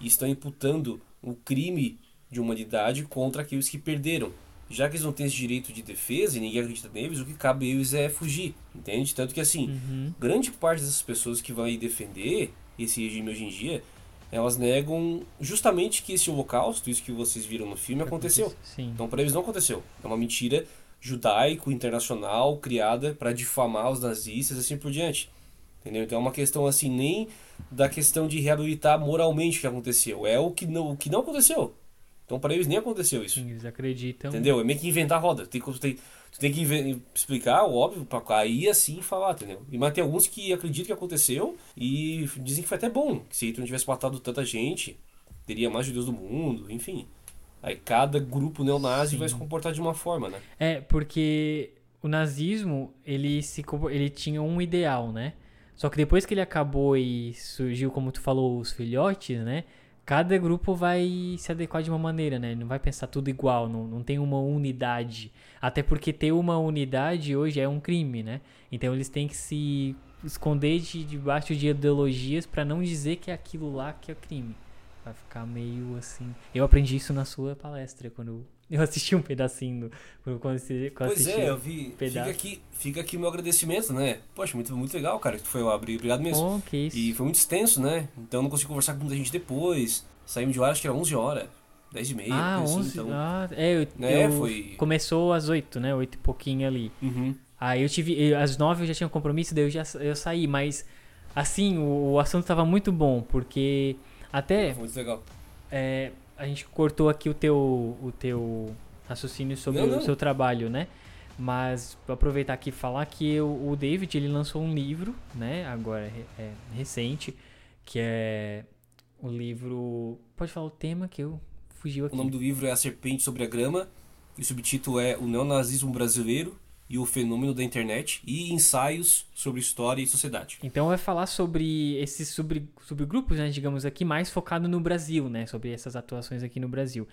e estão imputando o crime de humanidade contra aqueles que perderam. Já que eles não têm esse direito de defesa e ninguém acredita neles, o que cabe a eles é fugir, entende? Tanto que assim, uhum. grande parte dessas pessoas que vão defender esse regime hoje em dia, elas negam justamente que esse holocausto, isso que vocês viram no filme, aconteceu. Sim. Então para eles não aconteceu. É uma mentira judaico internacional criada para difamar os nazistas e assim por diante. Entendeu? Então é uma questão assim nem da questão de reabilitar moralmente o que aconteceu, é o que não, o que não aconteceu. Então para eles nem aconteceu isso. Sim, eles acreditam. Entendeu? É meio que inventar roda. Tem, tem, Tu tem que explicar, óbvio, pra cair assim e falar, entendeu? E, mas tem alguns que acreditam que aconteceu e dizem que foi até bom. Que se Hitler não tivesse matado tanta gente, teria mais judeus do mundo, enfim. Aí cada grupo neonazi Sim. vai se comportar de uma forma, né? É, porque o nazismo, ele, se, ele tinha um ideal, né? Só que depois que ele acabou e surgiu, como tu falou, os filhotes, né? Cada grupo vai se adequar de uma maneira, né? Não vai pensar tudo igual, não, não tem uma unidade. Até porque ter uma unidade hoje é um crime, né? Então eles têm que se esconder de, debaixo de ideologias para não dizer que é aquilo lá que é crime. Vai ficar meio assim. Eu aprendi isso na sua palestra, quando eu assisti um pedacinho do, quando, quando Pois é, eu vi. Fica aqui, fica aqui o meu agradecimento, né? Poxa, muito, muito legal, cara, que tu foi lá. Obrigado mesmo. Oh, que isso. E foi muito extenso, né? Então eu não consegui conversar com muita gente depois. Saímos de hora, acho que era 11 horas. 10 e meia. Ah, 11 assim, então... ah, é, eu, é, eu foi... Começou às 8, né? 8 e pouquinho ali. Uhum. Aí eu tive. Às 9 eu já tinha um compromisso, daí eu já eu saí, mas assim, o, o assunto tava muito bom, porque até. Foi muito legal. É, a gente cortou aqui o teu, o teu raciocínio sobre não, não. o seu trabalho, né? Mas vou aproveitar aqui e falar que o, o David ele lançou um livro, né? Agora é, é recente, que é o livro. Pode falar o tema que eu fugiu aqui. O nome do livro é A Serpente sobre a Grama e o subtítulo é O Neonazismo Brasileiro e o fenômeno da internet e ensaios sobre história e sociedade. Então vai falar sobre esses sobre, subgrupos, né, digamos aqui, mais focado no Brasil, né, sobre essas atuações aqui no Brasil.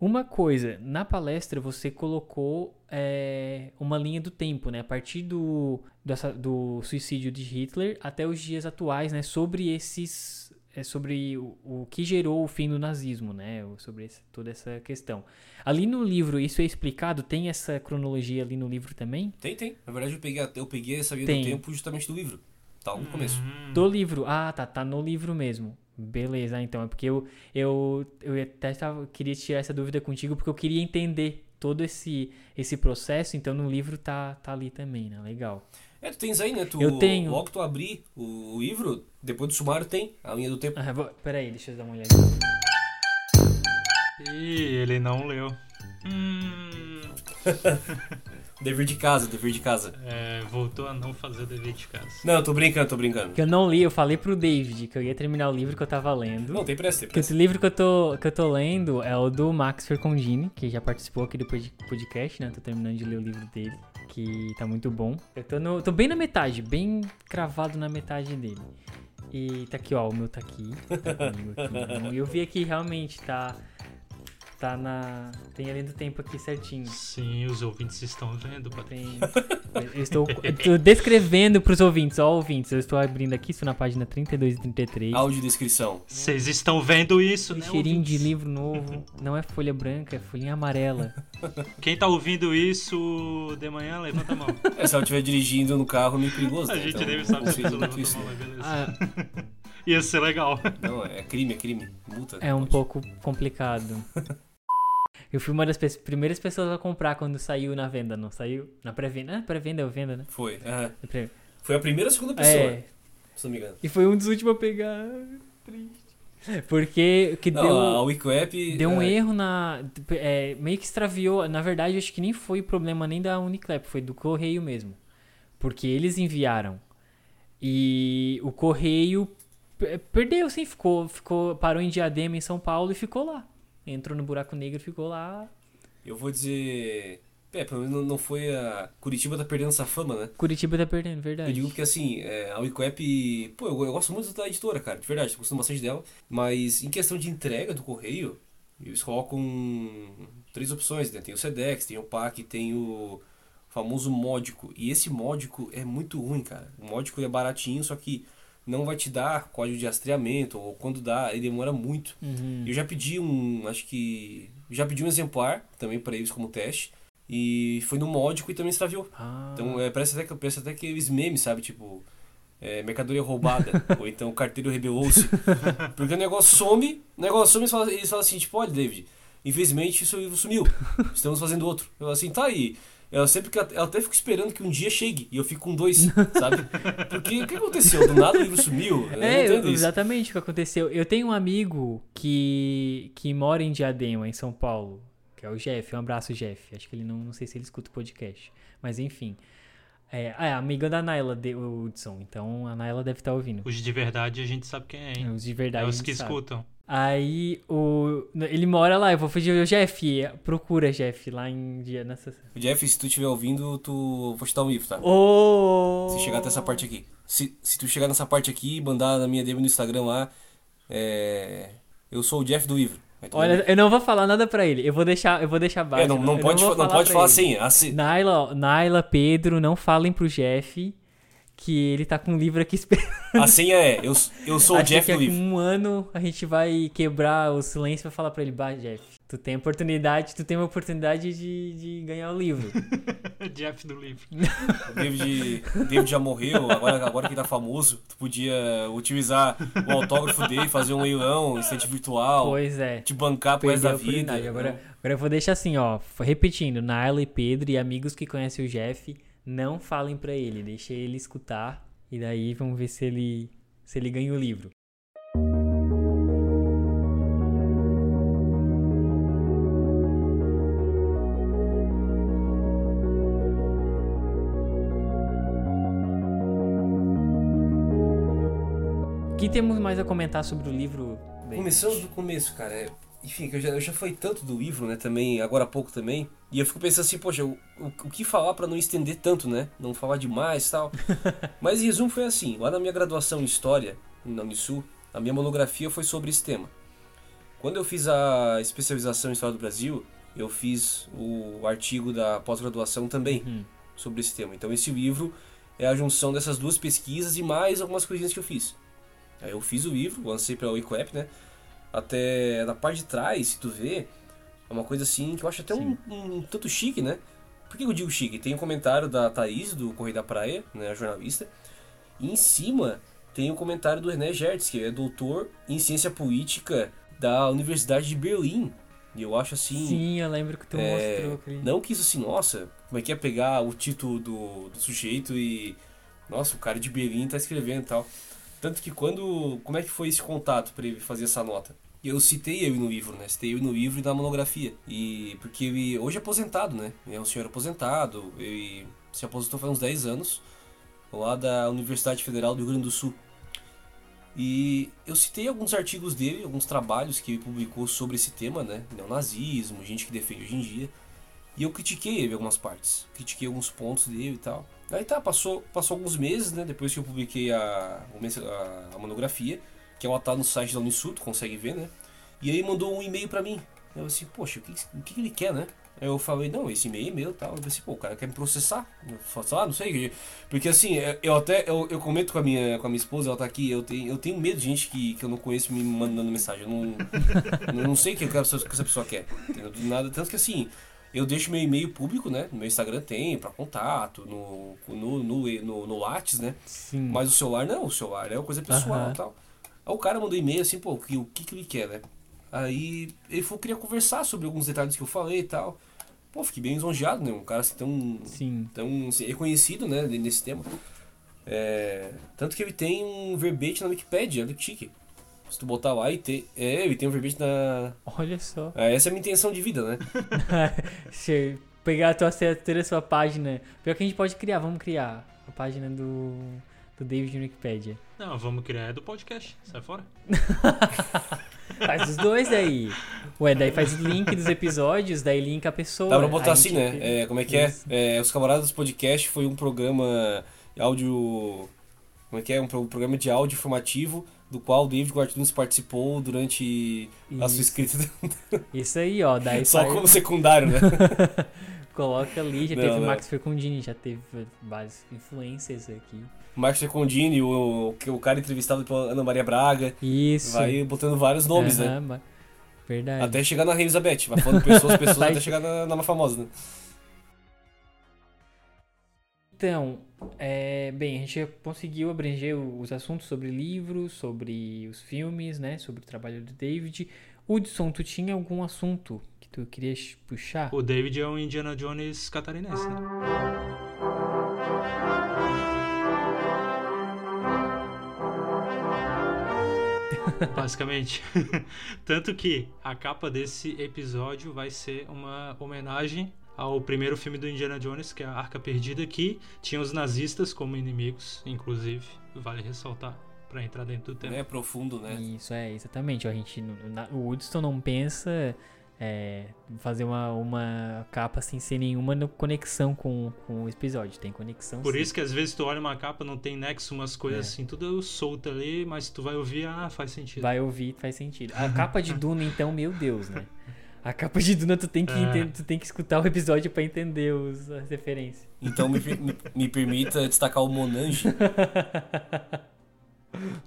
Uma coisa, na palestra você colocou é, uma linha do tempo, né? A partir do, do, do, suicídio de Hitler até os dias atuais, né? Sobre esses. É, sobre o, o que gerou o fim do nazismo, né? Sobre esse, toda essa questão. Ali no livro, isso é explicado? Tem essa cronologia ali no livro também? Tem, tem. Na verdade, eu peguei, eu peguei essa linha do tempo justamente do livro. Tá no começo. Hum. Do livro. Ah, tá. Tá no livro mesmo. Beleza, então. É porque eu, eu, eu até tava, queria tirar essa dúvida contigo, porque eu queria entender todo esse, esse processo, então no livro tá, tá ali também, né? Legal. É, tu tens aí, né? Tu, eu tenho. Logo que tu abrir o, o livro, depois do sumário tem a linha do tempo. Ah, vou, peraí, deixa eu dar uma olhada. Ih, ele não leu. Hum. [laughs] Dever de casa, dever de casa. É, voltou a não fazer o dever de casa. Não, tô brincando, tô brincando. Que eu não li, eu falei pro David que eu ia terminar o livro que eu tava lendo. Não, tem pressa, tem pressa. Que o livro que eu, tô, que eu tô lendo é o do Max Fercondini, que já participou aqui do podcast, né? Tô terminando de ler o livro dele, que tá muito bom. Eu tô, no, tô bem na metade, bem cravado na metade dele. E tá aqui, ó, o meu tá aqui. Tá comigo aqui. E eu vi aqui realmente, tá tá na. Tem ali do tempo aqui certinho. Sim, os ouvintes estão vendo, Tem... Eu estou, eu estou descrevendo pros ouvintes, ó, ouvintes. Eu estou abrindo aqui, estou na página 32 e 33. Audiodescrição. Vocês estão vendo isso, né? Cheirinho ouvintes? de livro novo. Não é folha branca, é folhinha amarela. Quem tá ouvindo isso de manhã, levanta a mão. É, se eu estiver dirigindo no carro, me perigoso. A né? gente então, deve saber se levanta a mão, mas beleza. Ah. [laughs] Ia ser legal. Não, é crime, é crime. Multa. É um pode. pouco complicado. Eu fui uma das pe primeiras pessoas a comprar quando saiu na venda, não saiu? Na pré-venda? Ah, pré-venda ou venda, né? Foi. Uhum. Foi a primeira ou segunda pessoa, é. se não me engano. E foi um dos últimos a pegar. Triste. Porque que não, deu, a Wicweb, deu um é... erro na. É, meio que extraviou. Na verdade, acho que nem foi problema nem da Uniclap, foi do correio mesmo. Porque eles enviaram. E o correio perdeu, sim, ficou, ficou, parou em Diadema em São Paulo e ficou lá entrou no buraco negro e ficou lá. Eu vou dizer. É, pelo menos não foi a. Curitiba tá perdendo essa fama, né? Curitiba tá perdendo, verdade. Eu digo porque assim, é, a Wicweb. Pô, eu, eu, gosto muito da editora, cara, de verdade, tô gostando bastante dela. Mas em questão de entrega do correio, eles colocam três opções, né? Tem o Sedex, tem o PAC, tem o famoso módico. E esse módico é muito ruim, cara. O módico é baratinho, só que não vai te dar código de rastreamento, ou quando dá, ele demora muito. Uhum. Eu já pedi um, acho que. Já pedi um exemplar também para eles como teste. E foi no módico e também extraviou. Ah. Então é, parece, até, parece até que eles memes, sabe? Tipo, é, mercadoria roubada, [laughs] ou então carteiro rebelou-se. Porque o negócio some, o negócio some e eles falam, eles falam assim, tipo, olha, David, infelizmente isso sumiu. Estamos fazendo outro. Eu assim, tá aí. Eu sempre que eu até fico esperando que um dia chegue e eu fico com dois, [laughs] sabe? Porque o que aconteceu? Do nada o livro sumiu. é, exatamente o que aconteceu. Eu tenho um amigo que, que mora em Diadema, em São Paulo, que é o Jeff. Um abraço, Jeff. Acho que ele não, não sei se ele escuta o podcast, mas enfim. É, ah, é amiga da Naila de Hudson, então a Naila deve estar ouvindo. Os de verdade a gente sabe quem é, hein? Os de verdade. É os que sabe. escutam. Aí o. Ele mora lá, eu vou fugir o Jeff. Procura, Jeff, lá em dia nessa. Jeff, se tu estiver ouvindo, tu. Vou te dar um livro, tá? Oh! Se chegar até essa parte aqui. Se, se tu chegar nessa parte aqui e mandar na minha DM no Instagram lá. É... Eu sou o Jeff do livro. Olha, eu não vou falar nada pra ele. Eu vou deixar, eu vou deixar baixo. É, não, não pode, não, não pode falar assim, assim. Naila, Naila, Pedro, não falem pro Jeff que ele tá com um livro aqui esperando. A senha é, eu, eu sou o Jeff que do livro. um ano a gente vai quebrar o silêncio e vai falar pra ele, bah, Jeff, tu tem oportunidade, tu tem uma oportunidade de, de ganhar o livro. [laughs] Jeff do livro. O David, David já morreu, agora, agora que tá famoso, tu podia utilizar o autógrafo dele, fazer um leilão, estante virtual. Pois é. Te bancar pro resto da vida. Agora, agora eu vou deixar assim, ó, repetindo, Naila e Pedro e amigos que conhecem o Jeff não falem para ele, deixe ele escutar e daí vamos ver se ele se ele ganha o livro. O que temos mais a comentar sobre o livro? Começando do começo, cara. Enfim, eu já, eu já falei tanto do livro, né, também, agora há pouco também, e eu fico pensando assim, poxa, o, o, o que falar para não estender tanto, né, não falar demais tal. [laughs] Mas em resumo foi assim, lá na minha graduação em História, na Unisul, a minha monografia foi sobre esse tema. Quando eu fiz a especialização em História do Brasil, eu fiz o artigo da pós-graduação também Uhum. sobre esse tema. Então esse livro é a junção dessas duas pesquisas e mais algumas coisinhas que eu fiz. Aí eu fiz o livro, lancei pela Wiclap, né? Até na parte de trás, se tu vê, é uma coisa assim que eu acho até um, um tanto chique, né? Por que eu digo chique? Tem um comentário da Thaís, do Correio da Praia, né, a jornalista, e em cima tem um comentário do René Gertz, que é doutor em ciência política da Universidade de Berlim. E eu acho assim. Sim, eu lembro que tu É, mostrou. aquele- Não que isso assim, nossa, como é que é pegar o título do, do sujeito e. Nossa, o cara de Berlim tá escrevendo e tal. Tanto que quando. Como é que foi esse contato para ele fazer essa nota? Eu citei ele no livro, né? Citei ele no livro e na monografia. E porque ele hoje é aposentado, né? É um senhor aposentado, ele se aposentou faz uns 10 anos, lá da Universidade Federal do Rio Grande do Sul. E eu citei alguns artigos dele, alguns trabalhos que ele publicou sobre esse tema, né? Neonazismo, gente que defende hoje em dia. E eu critiquei ele em algumas partes. Critiquei alguns pontos dele e tal. Aí tá, passou, passou alguns meses, né? Depois que eu publiquei a, a, a monografia, que ela tá no site da Unisul, tu consegue ver, né? E aí mandou um e-mail pra mim. Eu assim, poxa, o que, o que ele quer, né? Aí eu falei, não, esse e-mail é meu e tal. Eu pensei, pô, o cara quer me processar. Eu sei lá, não sei. Porque assim, eu- eu até eu, eu comento com a, minha, com a minha esposa, ela tá aqui, eu tenho, eu tenho medo de gente que, que eu não conheço me mandando mensagem. Eu não, [laughs] eu não sei o que essa, que essa pessoa quer. Entendeu? Do nada, tanto que assim, eu deixo meu e-mail público, né? No meu Instagram tem, pra contato, no, no, no, no, no Lattes, né? Sim. Mas o celular não, o celular é uma coisa pessoal e tal. Aí o cara mandou e-mail assim, pô, o que, o que que ele quer, né? Aí ele falou que queria conversar sobre alguns detalhes que eu falei e tal. Pô, fiquei bem lisonjeado, né? Um cara assim tão, Sim. tão assim, reconhecido, né, nesse tema. É, tanto que ele tem um verbete na Wikipedia, olha que chique. Se tu botar lá e ter. É, ele tem um verbete na. Olha só. É, essa é a minha intenção de vida, né? [laughs] Se pegar a tua assinatura, a sua página. Pior que a gente pode criar, vamos criar a página do, do David no Wikipedia. Não, vamos criar é do podcast. Sai fora. [laughs] Faz os dois aí. Ué, daí faz o link dos episódios, daí linka a pessoa. Dá pra botar assim, né? É, como é que é? Isso. é? Os Camaradas do Podcast foi um programa áudio. Como é que é? Um pro- programa de áudio informativo do qual o David Guardianes participou durante a sua Isso. escrita. Isso aí, ó. Daí Só faz- como secundário, né? [laughs] Coloca ali, já Não, teve não. Max Fecondini, já teve vários influencers aqui. Marcos Secondini, o, o, cara entrevistado pela Ana Maria Braga. Isso. Vai botando vários nomes, né? Aham, ba- Verdade. Até chegar na Rainha Elizabeth. Vai falando pessoas, pessoas, [laughs] até chegar na, na mais famosa, né? Então, é, bem, a gente já conseguiu abranger os assuntos sobre livros, sobre os filmes, né? Sobre o trabalho do David. Hudson, tu tinha algum assunto tu querias puxar? O David é um Indiana Jones catarinense. né? [laughs] Basicamente. [laughs] Tanto que a capa desse episódio vai ser uma homenagem ao primeiro filme do Indiana Jones, que é a Arca Perdida, que tinha os nazistas como inimigos, inclusive. Vale ressaltar, pra entrar dentro do tema. É profundo, né? Isso, é, exatamente. A gente, na- o Woodstone não pensa é, fazer uma, uma capa assim, sem nenhuma conexão com, com o episódio. Tem conexão Por sim. isso que às vezes tu olha uma capa, não tem nexo, umas coisas É. assim, tudo solto ali, mas tu vai ouvir, ah, faz sentido. Vai ouvir, faz sentido. A capa de Duna, então, meu Deus, né? A capa de Duna, tu tem que, É. tu tem que escutar o episódio pra entender os, as referências. Então me, me, me permita destacar o Monange. [laughs]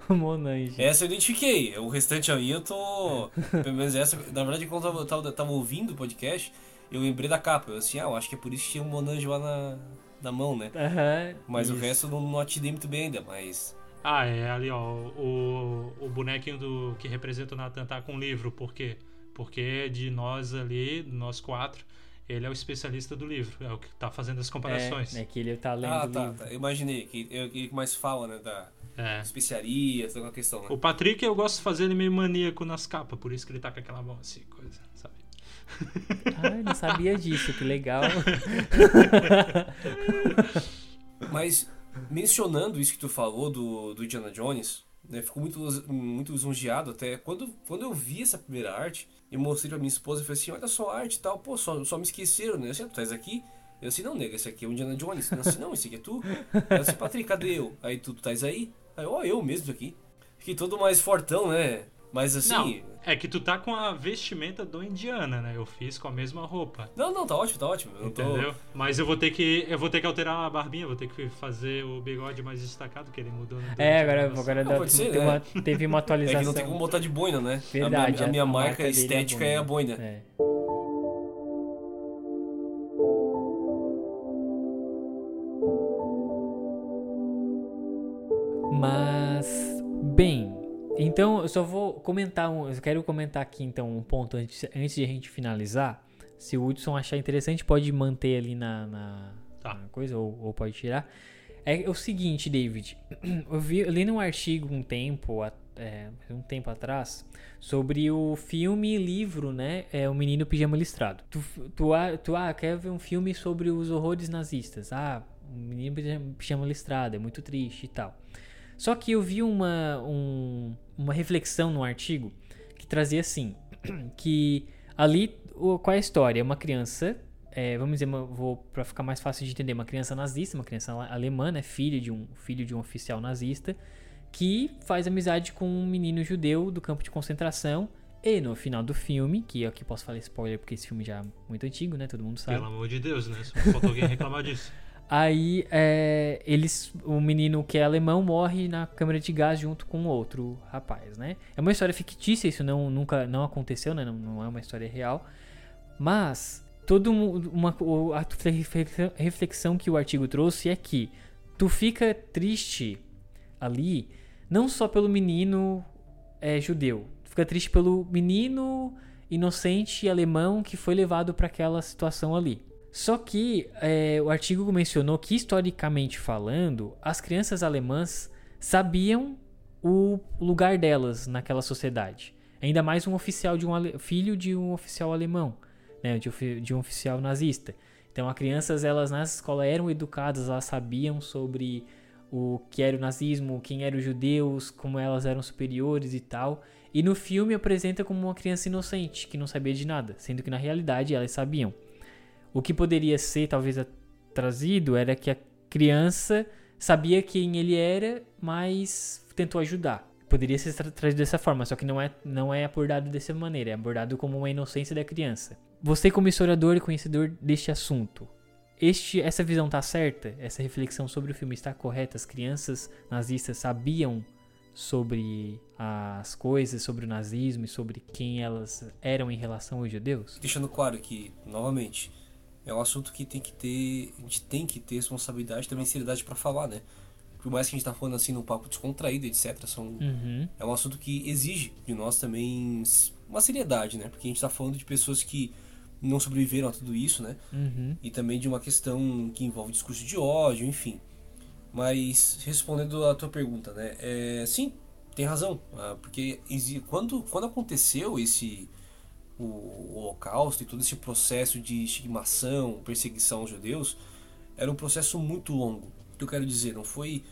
o [laughs] Monange. Essa eu identifiquei. O restante aí eu tô. Pelo menos essa. Na verdade, quando eu tava, tava, ouvindo o podcast, eu lembrei da capa. Eu assim, ah, eu acho que é por isso que tinha um Monange lá na, na mão, né? Aham. Mas o isso. resto eu não, não atirei muito bem ainda, mas. Ah, é ali, ó, o, o bonequinho do que representa o Nathan tá com o livro, por quê? Porque de nós ali, nós quatro, ele é o especialista do livro, é o que tá fazendo as comparações. É, é que ele tá lendo Ah, o tá, livro. tá. Eu imaginei. Que é mais fala, né? Da É. especiaria, toda aquela questão, né? O Patrick, eu gosto de fazer ele meio maníaco nas capas, por isso que ele tá com aquela mão assim, coisa, sabe? Ah, eu não sabia disso, que legal. [laughs] Mas mencionando isso que tu falou do, do Indiana Jones, né, fico muito, muito lisonjeado até. Quando, quando eu vi essa primeira arte, eu mostrei pra minha esposa e falei assim, olha só a arte e tal, pô, só, só me esqueceram, né? Eu assim, "Ah, tu estás aqui? Eu assim, não, nega, esse aqui é o Indiana Jones. Eu assim, não, esse aqui é tu. Eu assim, Patrick, cadê eu? Aí tu, tu estás aí? Aí, ó, eu mesmo aqui. Fiquei todo mais fortão, né? Mas assim. Não, é que tu tá com a vestimenta do Indiana, né? Eu fiz com a mesma roupa. Não, não, tá ótimo, tá ótimo. Eu tô- Entendeu? Mas eu vou ter que. Eu vou ter que alterar a barbinha, vou ter que fazer o bigode mais destacado, que ele mudou É, a agora, agora Não, dá- pode ser, teve, né? uma, teve uma [laughs] É atualização. que não tem como botar de boina, né? A minha- Verdade, a minha, marca, dele estética é a boina. É. Mas, então eu só vou comentar um. Eu quero comentar aqui então um ponto antes, antes de a gente finalizar. Se o Hudson achar interessante, pode manter ali na, na, Tá. na coisa ou, ou pode tirar. É o seguinte, David. [clears throat] Eu, vi, eu li num artigo um tempo, é, um tempo atrás, sobre o filme e livro, né? É o Menino Pijama Listrado. Tu, tu, ah, tu ah, quer ver um filme sobre os horrores nazistas? Ah, o Menino Pijama Listrado, é muito triste e tal. Só que eu vi uma, um- uma reflexão no artigo que trazia assim, [clears throat] que ali, o- qual é a história? Uma criança, é, vamos dizer, uma- vou para ficar mais fácil de entender, uma criança nazista, uma criança ale- alemã, né, filho de um filho de um oficial nazista, que faz amizade com um menino judeu do campo de concentração. E no final do filme, que aqui posso falar spoiler porque esse filme já é muito antigo, né? Todo mundo sabe. Pelo amor de Deus, né? Só falta alguém reclamar disso. [laughs] Aí é, eles, o menino que é alemão morre na câmara de gás junto com outro rapaz, né? É uma história fictícia, isso não nunca não aconteceu, né? Não, não é uma história real. Mas todo uma a reflexão- reflexão que o artigo trouxe é que tu fica triste ali não só pelo menino é, judeu, tu fica triste pelo menino inocente alemão que foi levado para aquela situação ali. Só que é, o artigo mencionou que, historicamente falando, as crianças alemãs sabiam o lugar delas naquela sociedade. Ainda mais um oficial de um ale- filho de um oficial alemão, né, de, de um oficial nazista. Então, as crianças elas na escola eram educadas, elas sabiam sobre o que era o nazismo, quem eram os judeus, como elas eram superiores e tal. E no filme apresenta como uma criança inocente que não sabia de nada, sendo que na realidade elas sabiam. O que poderia ser talvez trazido era que a criança sabia quem ele era, mas tentou ajudar. Poderia ser tra- trazido dessa forma, só que não é, não é abordado dessa maneira, é abordado como uma inocência da criança. Você como historiador e conhecedor deste assunto, este, essa visão tá certa? Essa reflexão sobre o filme está correta? As crianças nazistas sabiam sobre as coisas, sobre o nazismo e sobre quem elas eram em relação aos judeus? Deixando claro que, novamente, é um assunto que tem que ter. A gente tem que ter responsabilidade e também seriedade pra falar, né? Por mais que a gente tá falando assim num papo descontraído, etc. São, Uhum. é um assunto que exige de nós também uma seriedade, né? Porque a gente tá falando de pessoas que não sobreviveram a tudo isso, né? Uhum. E também de uma questão que envolve discurso de ódio, enfim. Mas respondendo a tua pergunta, né? É, sim, tem razão. ah, porque quando, quando aconteceu esse o, o Holocausto e todo esse processo de estigmação, perseguição aos judeus, era um processo muito longo. O que eu quero dizer, não foi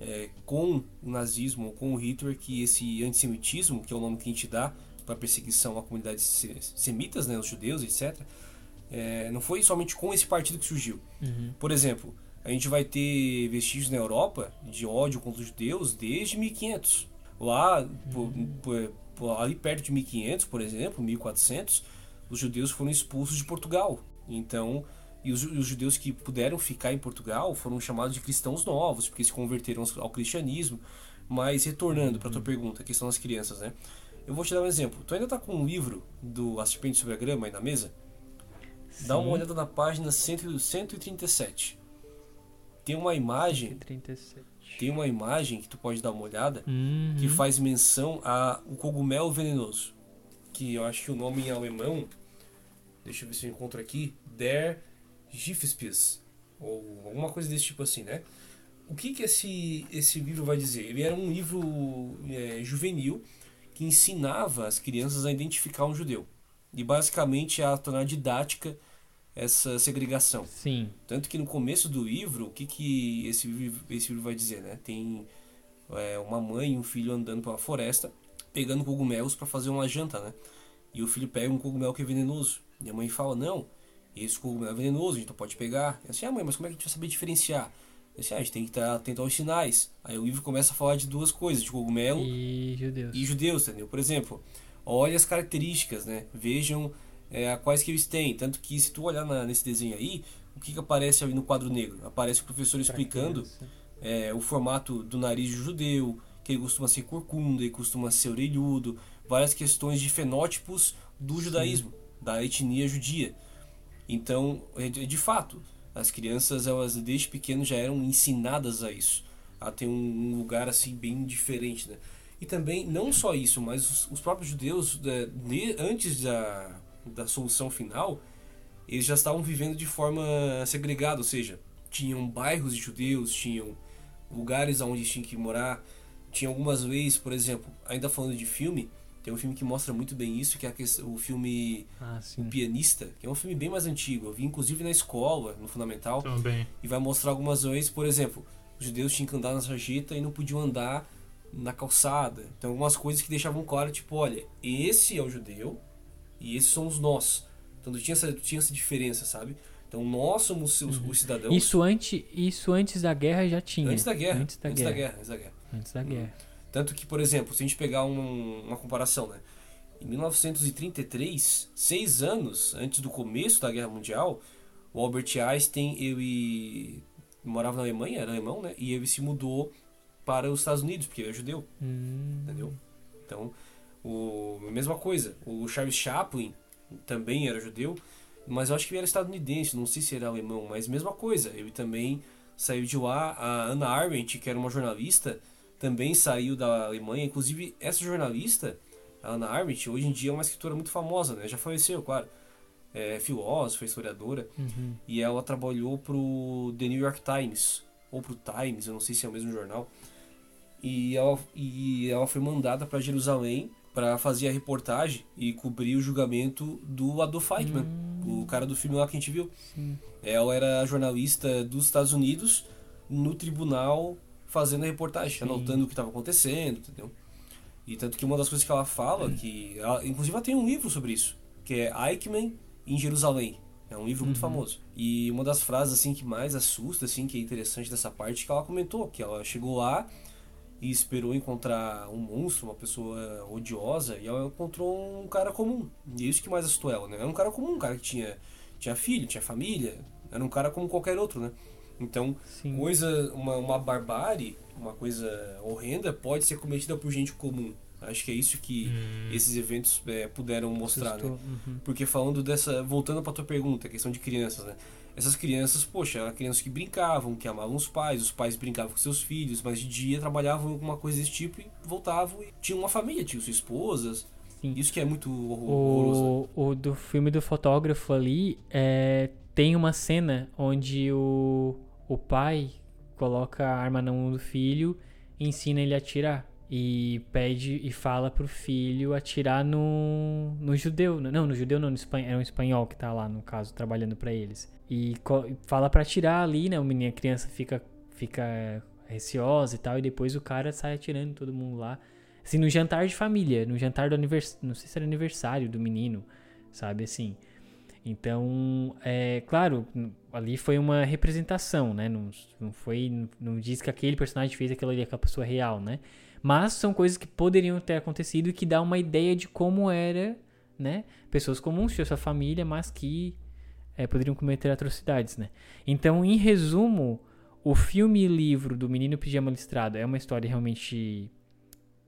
é, com o nazismo ou com o Hitler que esse antissemitismo, que é o nome que a gente dá para perseguição a comunidades se- semitas, né, os judeus, etc., é, não foi somente com esse partido que surgiu. Uhum. Por exemplo, a gente vai ter vestígios na Europa de ódio contra os judeus desde 1500. Lá, por- por- por- ali perto de 1500, por exemplo, 1400, os judeus foram expulsos de Portugal. Então, e os, os judeus que puderam ficar em Portugal foram chamados de cristãos novos, porque se converteram ao- cristianismo. Mas retornando para tua pergunta, a questão das crianças, né? Eu vou te dar um exemplo. Tu ainda tá com um livro do A Serpente sobre a Grama aí na mesa? Dá uma Sim. olhada na página 100 137. Tem uma imagem, 37. Tem uma imagem que tu pode dar uma olhada Uhum. que faz menção a o cogumelo venenoso, que eu acho que o nome em alemão, deixa eu ver se eu encontro aqui, Der Giftspitz, ou alguma coisa desse tipo assim, né? O que que esse esse livro vai dizer? Ele era um livro é, juvenil que ensinava as crianças a identificar um judeu e basicamente a tornar didática essa segregação. Sim. Tanto que no começo do livro, o que, que esse, livro, esse livro vai dizer, né? Tem é, uma mãe e um filho andando pela floresta, pegando cogumelos para fazer uma janta, né? E o filho pega um cogumelo que é venenoso. E a mãe fala, não, esse cogumelo é venenoso, a gente não pode pegar. E assim, ah mãe, mas como é que a gente vai saber diferenciar? Assim, ah, a gente tem que estar atento aos sinais. Aí o livro começa a falar de duas coisas, de cogumelo E judeus. e judeus, entendeu? Por exemplo, olha as características, né? Vejam é, quais que eles têm. Tanto que se tu olhar na- nesse desenho aí, o que, que aparece ali no quadro negro? Aparece o professor explicando é, o formato do nariz judeu, que ele costuma ser corcunda, ele costuma ser orelhudo, várias questões de fenótipos do judaísmo, da etnia judia. Então, é de de fato, as crianças, elas desde pequeno já eram ensinadas a isso, a ter um, lugar assim bem diferente, né? E também, não só isso, mas os, os próprios judeus, é, de- antes da, da solução final, eles já estavam vivendo de forma segregada, ou seja, tinham bairros de judeus, tinham lugares onde eles tinham que morar. Tinha algumas leis, por exemplo, ainda falando de filme, tem um filme que mostra muito bem isso, que é o filme Ah, O. Pianista, que é um filme bem mais antigo. Eu vi inclusive na escola, no fundamental, Também. e vai mostrar algumas leis, por exemplo, os judeus tinham que andar na sarjeta e não podiam andar na calçada. Então algumas coisas que deixavam claro, tipo, olha, esse é o judeu e esses somos nós. Então tinha essa, tinha essa diferença, sabe? Então nós somos os, os cidadãos Isso, antes, isso antes da guerra já tinha. antes da guerra. Antes da antes guerra. da guerra. Antes da guerra. Antes da guerra. Tanto que, por exemplo, se a gente pegar um- uma comparação, né? Em 1933, seis anos antes do começo da Guerra Mundial, o Albert Einstein, ele morava na Alemanha, era alemão, né? E ele se mudou para os Estados Unidos, porque ele é judeu, Hum, entendeu? Então, o, mesma coisa. O Charles Chaplin também era judeu, mas eu acho que ele era estadunidense, não sei se era alemão, mas mesma coisa. Ele também saiu de lá. A Anna Arendt, que era uma jornalista, também saiu da Alemanha. Inclusive, essa jornalista, a Anna Arendt, hoje em dia é uma escritora muito famosa, né? Já faleceu, claro. É filósofa, historiadora. uhum. E ela trabalhou pro The New York Times, ou pro Times, eu não sei se é o mesmo jornal. E ela, e ela foi mandada para Jerusalém para fazer a reportagem e cobrir o julgamento do Adolf Eichmann, o cara do filme lá que a gente viu. Sim. Ela era jornalista dos Estados Unidos no tribunal fazendo a reportagem, Sim. anotando o que estava acontecendo, entendeu? E tanto que uma das coisas que ela fala, que ela, inclusive ela tem um livro sobre isso, que é Eichmann em Jerusalém. É um livro muito Uhum. famoso. E uma das frases assim que mais assusta, assim, que é interessante dessa parte, que ela comentou, que ela chegou lá e esperou encontrar um monstro, uma pessoa odiosa, e ela encontrou um cara comum. E é isso que mais assustou ela, né? Era um cara comum, um cara que tinha, tinha filho, tinha família, era um cara como qualquer outro, né? Então, Sim. coisa, uma, uma barbárie, uma coisa horrenda, pode ser cometida por gente comum. Acho que é isso que Hum. esses eventos é, puderam mostrar, né? Assustou, uhum. Porque falando dessa. Voltando pra tua pergunta, a questão de crianças, né? Essas crianças, poxa, eram crianças que brincavam, que amavam os pais, os pais brincavam com seus filhos, mas de dia trabalhavam em alguma coisa desse tipo e voltavam e tinham uma família, tinham suas esposas. Sim. Isso que é muito horror- horroroso. né? O, o do filme do fotógrafo ali é, tem uma cena onde o, o pai coloca a arma na mão do filho e ensina ele a atirar. E pede e fala pro filho atirar no, no judeu. Não, no judeu não, no espan- é um espanhol que tá lá, no caso, trabalhando pra eles. E fala pra atirar ali, né? O menino, a criança fica, fica receosa e tal. E depois o cara sai atirando todo mundo lá. Assim, no jantar de família, no jantar do aniversário, não sei se era aniversário do menino, sabe, assim. Então, é claro, ali foi uma representação, né, não, não foi, não, diz que aquele personagem fez aquilo ali, aquela pessoa real, né. Mas são coisas que poderiam ter acontecido e que dá uma ideia de como era, né, pessoas comuns, sua família, mas que é, poderiam cometer atrocidades, né. Então, em resumo, o filme e livro do Menino Pijama Listrado é uma história realmente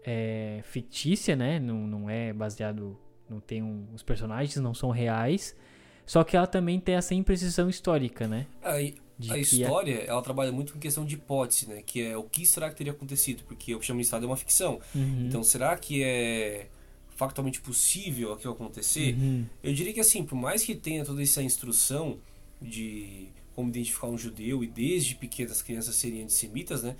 é, fictícia, né? Não, não é baseado. Não tem um, os personagens não são reais. Só que ela também tem essa imprecisão histórica, né? Aí, a que história, ela trabalha muito com questão de hipótese, né? Que é o que será que teria acontecido? Porque o que chama de Estado é uma ficção. Uhum, Então, será que é factualmente possível aquilo acontecer? uhum, Eu diria que assim, por mais que tenha toda essa instrução de como identificar um judeu e desde pequenas as crianças serem antissemitas, né?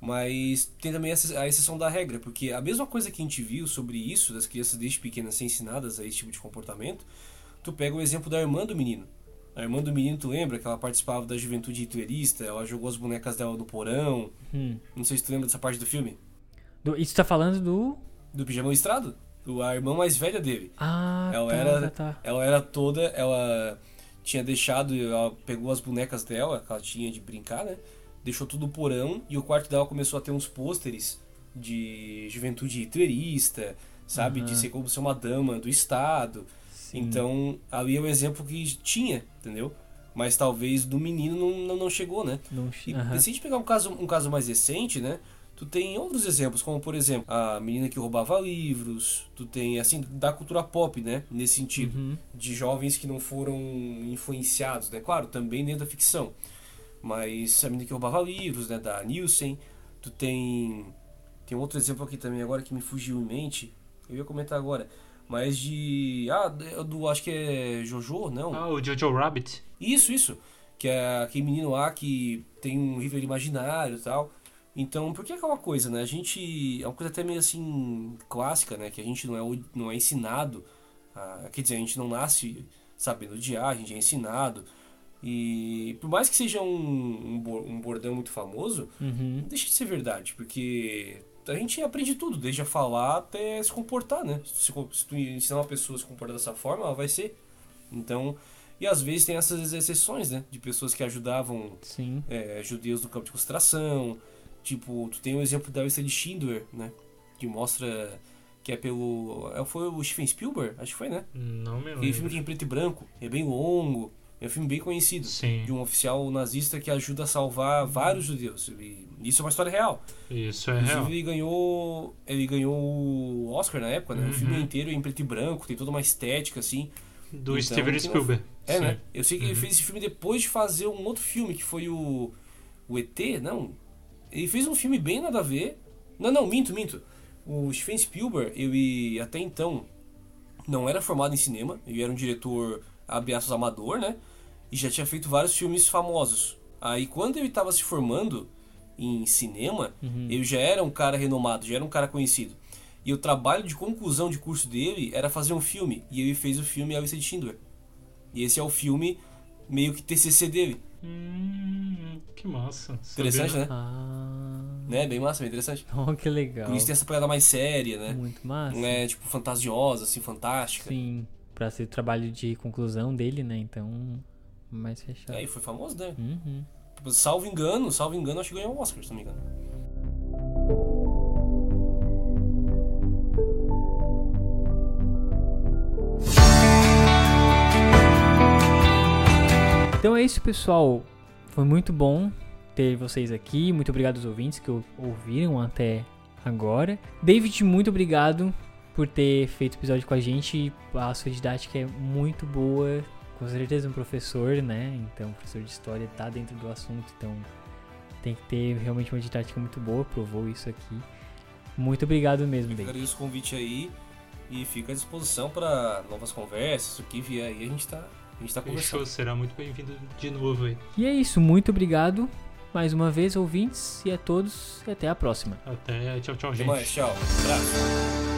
Mas tem também essa- a exceção da regra, porque a mesma coisa que a gente viu sobre isso, das crianças desde pequenas ser ensinadas a esse tipo de comportamento, tu pega o exemplo da irmã do menino. A irmã do menino, tu lembra que ela participava da juventude hitlerista, ela jogou as bonecas dela no porão. uhum. Não sei se tu lembra dessa parte do filme. Do, isso tá falando do. Do pijama listrado? Do- A irmã mais velha dele. Ah, Ela tá, era- tá, tá. Ela era toda. Ela tinha deixado. Ela pegou as bonecas dela, que ela tinha de brincar, né? deixou tudo porão e o quarto dela começou a ter uns pôsteres de juventude hitlerista, sabe? De Aham. ser como ser uma dama do Estado. Sim. Então, ali é o exemplo que tinha, entendeu? Mas talvez do menino não, não, chegou, né? Não, E aham. se a gente pegar um caso, um caso mais recente, né? Tu tem outros exemplos, como por exemplo, a menina que roubava livros, tu tem, assim, da cultura pop, né? Nesse sentido, Uhum. de jovens que não foram influenciados, né? Claro, também dentro da ficção. Mas a menina que roubava livros, né? Da Nielsen. Tu tem. Tem um outro exemplo aqui também agora que me fugiu em mente. Eu ia comentar agora. Mas de. Ah, do. Acho que é Jojo, não? Ah, o Jojo Rabbit. Isso, isso. Que é aquele menino lá que tem um River imaginário e tal. Então, por que aquela coisa, né? A gente. É uma coisa até meio assim. clássica, né? Que a gente não é, não é ensinado. a- quer dizer, a gente não nasce sabendo odiar, a gente é ensinado. E por mais que seja um, um, um bordão muito famoso, Uhum. deixa de ser verdade, porque a gente aprende tudo, desde a falar até se comportar, né? Se tu, se tu ensinar uma pessoa a se comportar dessa forma, ela vai ser. Então, e às vezes tem essas exceções, né? De pessoas que ajudavam é, judeus no campo de concentração. Tipo, tu tem o exemplo da lista de Schindler, né? Que mostra que é pelo. é, Foi o Steven Spielberg? Acho que foi, né? Não me Aquele filme lembro. que é em preto e branco, é bem longo, é um filme bem conhecido Sim, de um oficial nazista que ajuda a salvar vários judeus. E isso é uma história real. isso é Inclusive real. ele ganhou, ele ganhou o Oscar na época, né? O Uhum. filme inteiro é em preto e branco, tem toda uma estética assim. Do Então, Steven uma- Spielberg. É, Sim. né? Eu sei que ele Uhum. fez esse filme depois de fazer um outro filme que foi o o ET, não. Ele fez um filme bem nada a ver. Não, não, minto, minto. O Steven Spielberg, ele até então não era formado em cinema, ele era um diretor abre aspas, amador, né? E já tinha feito vários filmes famosos. Aí quando ele estava se formando em cinema, Uhum. ele já era um cara renomado, já era um cara conhecido. E o trabalho de conclusão de curso dele era fazer um filme. E ele fez o filme A Lista de Schindler. E esse é o filme meio que TCC dele. Hum, que massa. Interessante, Sabia, né? Ah. Né? Bem massa, bem interessante. [laughs] Oh, que legal. Por isso tem essa pegada mais séria, né? Muito massa. Não é tipo fantasiosa, assim, fantástica. Sim. Pra ser o trabalho de conclusão dele, né? Então, mais fechado. É, e foi famoso, né? Uhum. Salvo engano, salvo engano, acho que ganhou o Oscar, se não me engano. Então é isso, pessoal. Foi muito bom ter vocês aqui. Muito obrigado aos ouvintes que ou- ouviram até agora. David, muito obrigado por ter feito o episódio com a gente. A sua didática é muito boa. Com certeza um professor, né? Então, professor de história tá dentro do assunto, então tem que ter realmente uma didática muito boa. Provou isso aqui. Muito obrigado mesmo, Eu David. agradeço o convite aí e fico à disposição para novas conversas, o que vier aí, a gente tá, a gente tá Fechou, conversando. será muito bem-vindo de novo aí. E é isso, muito obrigado mais uma vez, ouvintes, e a todos, e até a próxima. Até tchau, tchau, gente. mais, tchau. Abraço.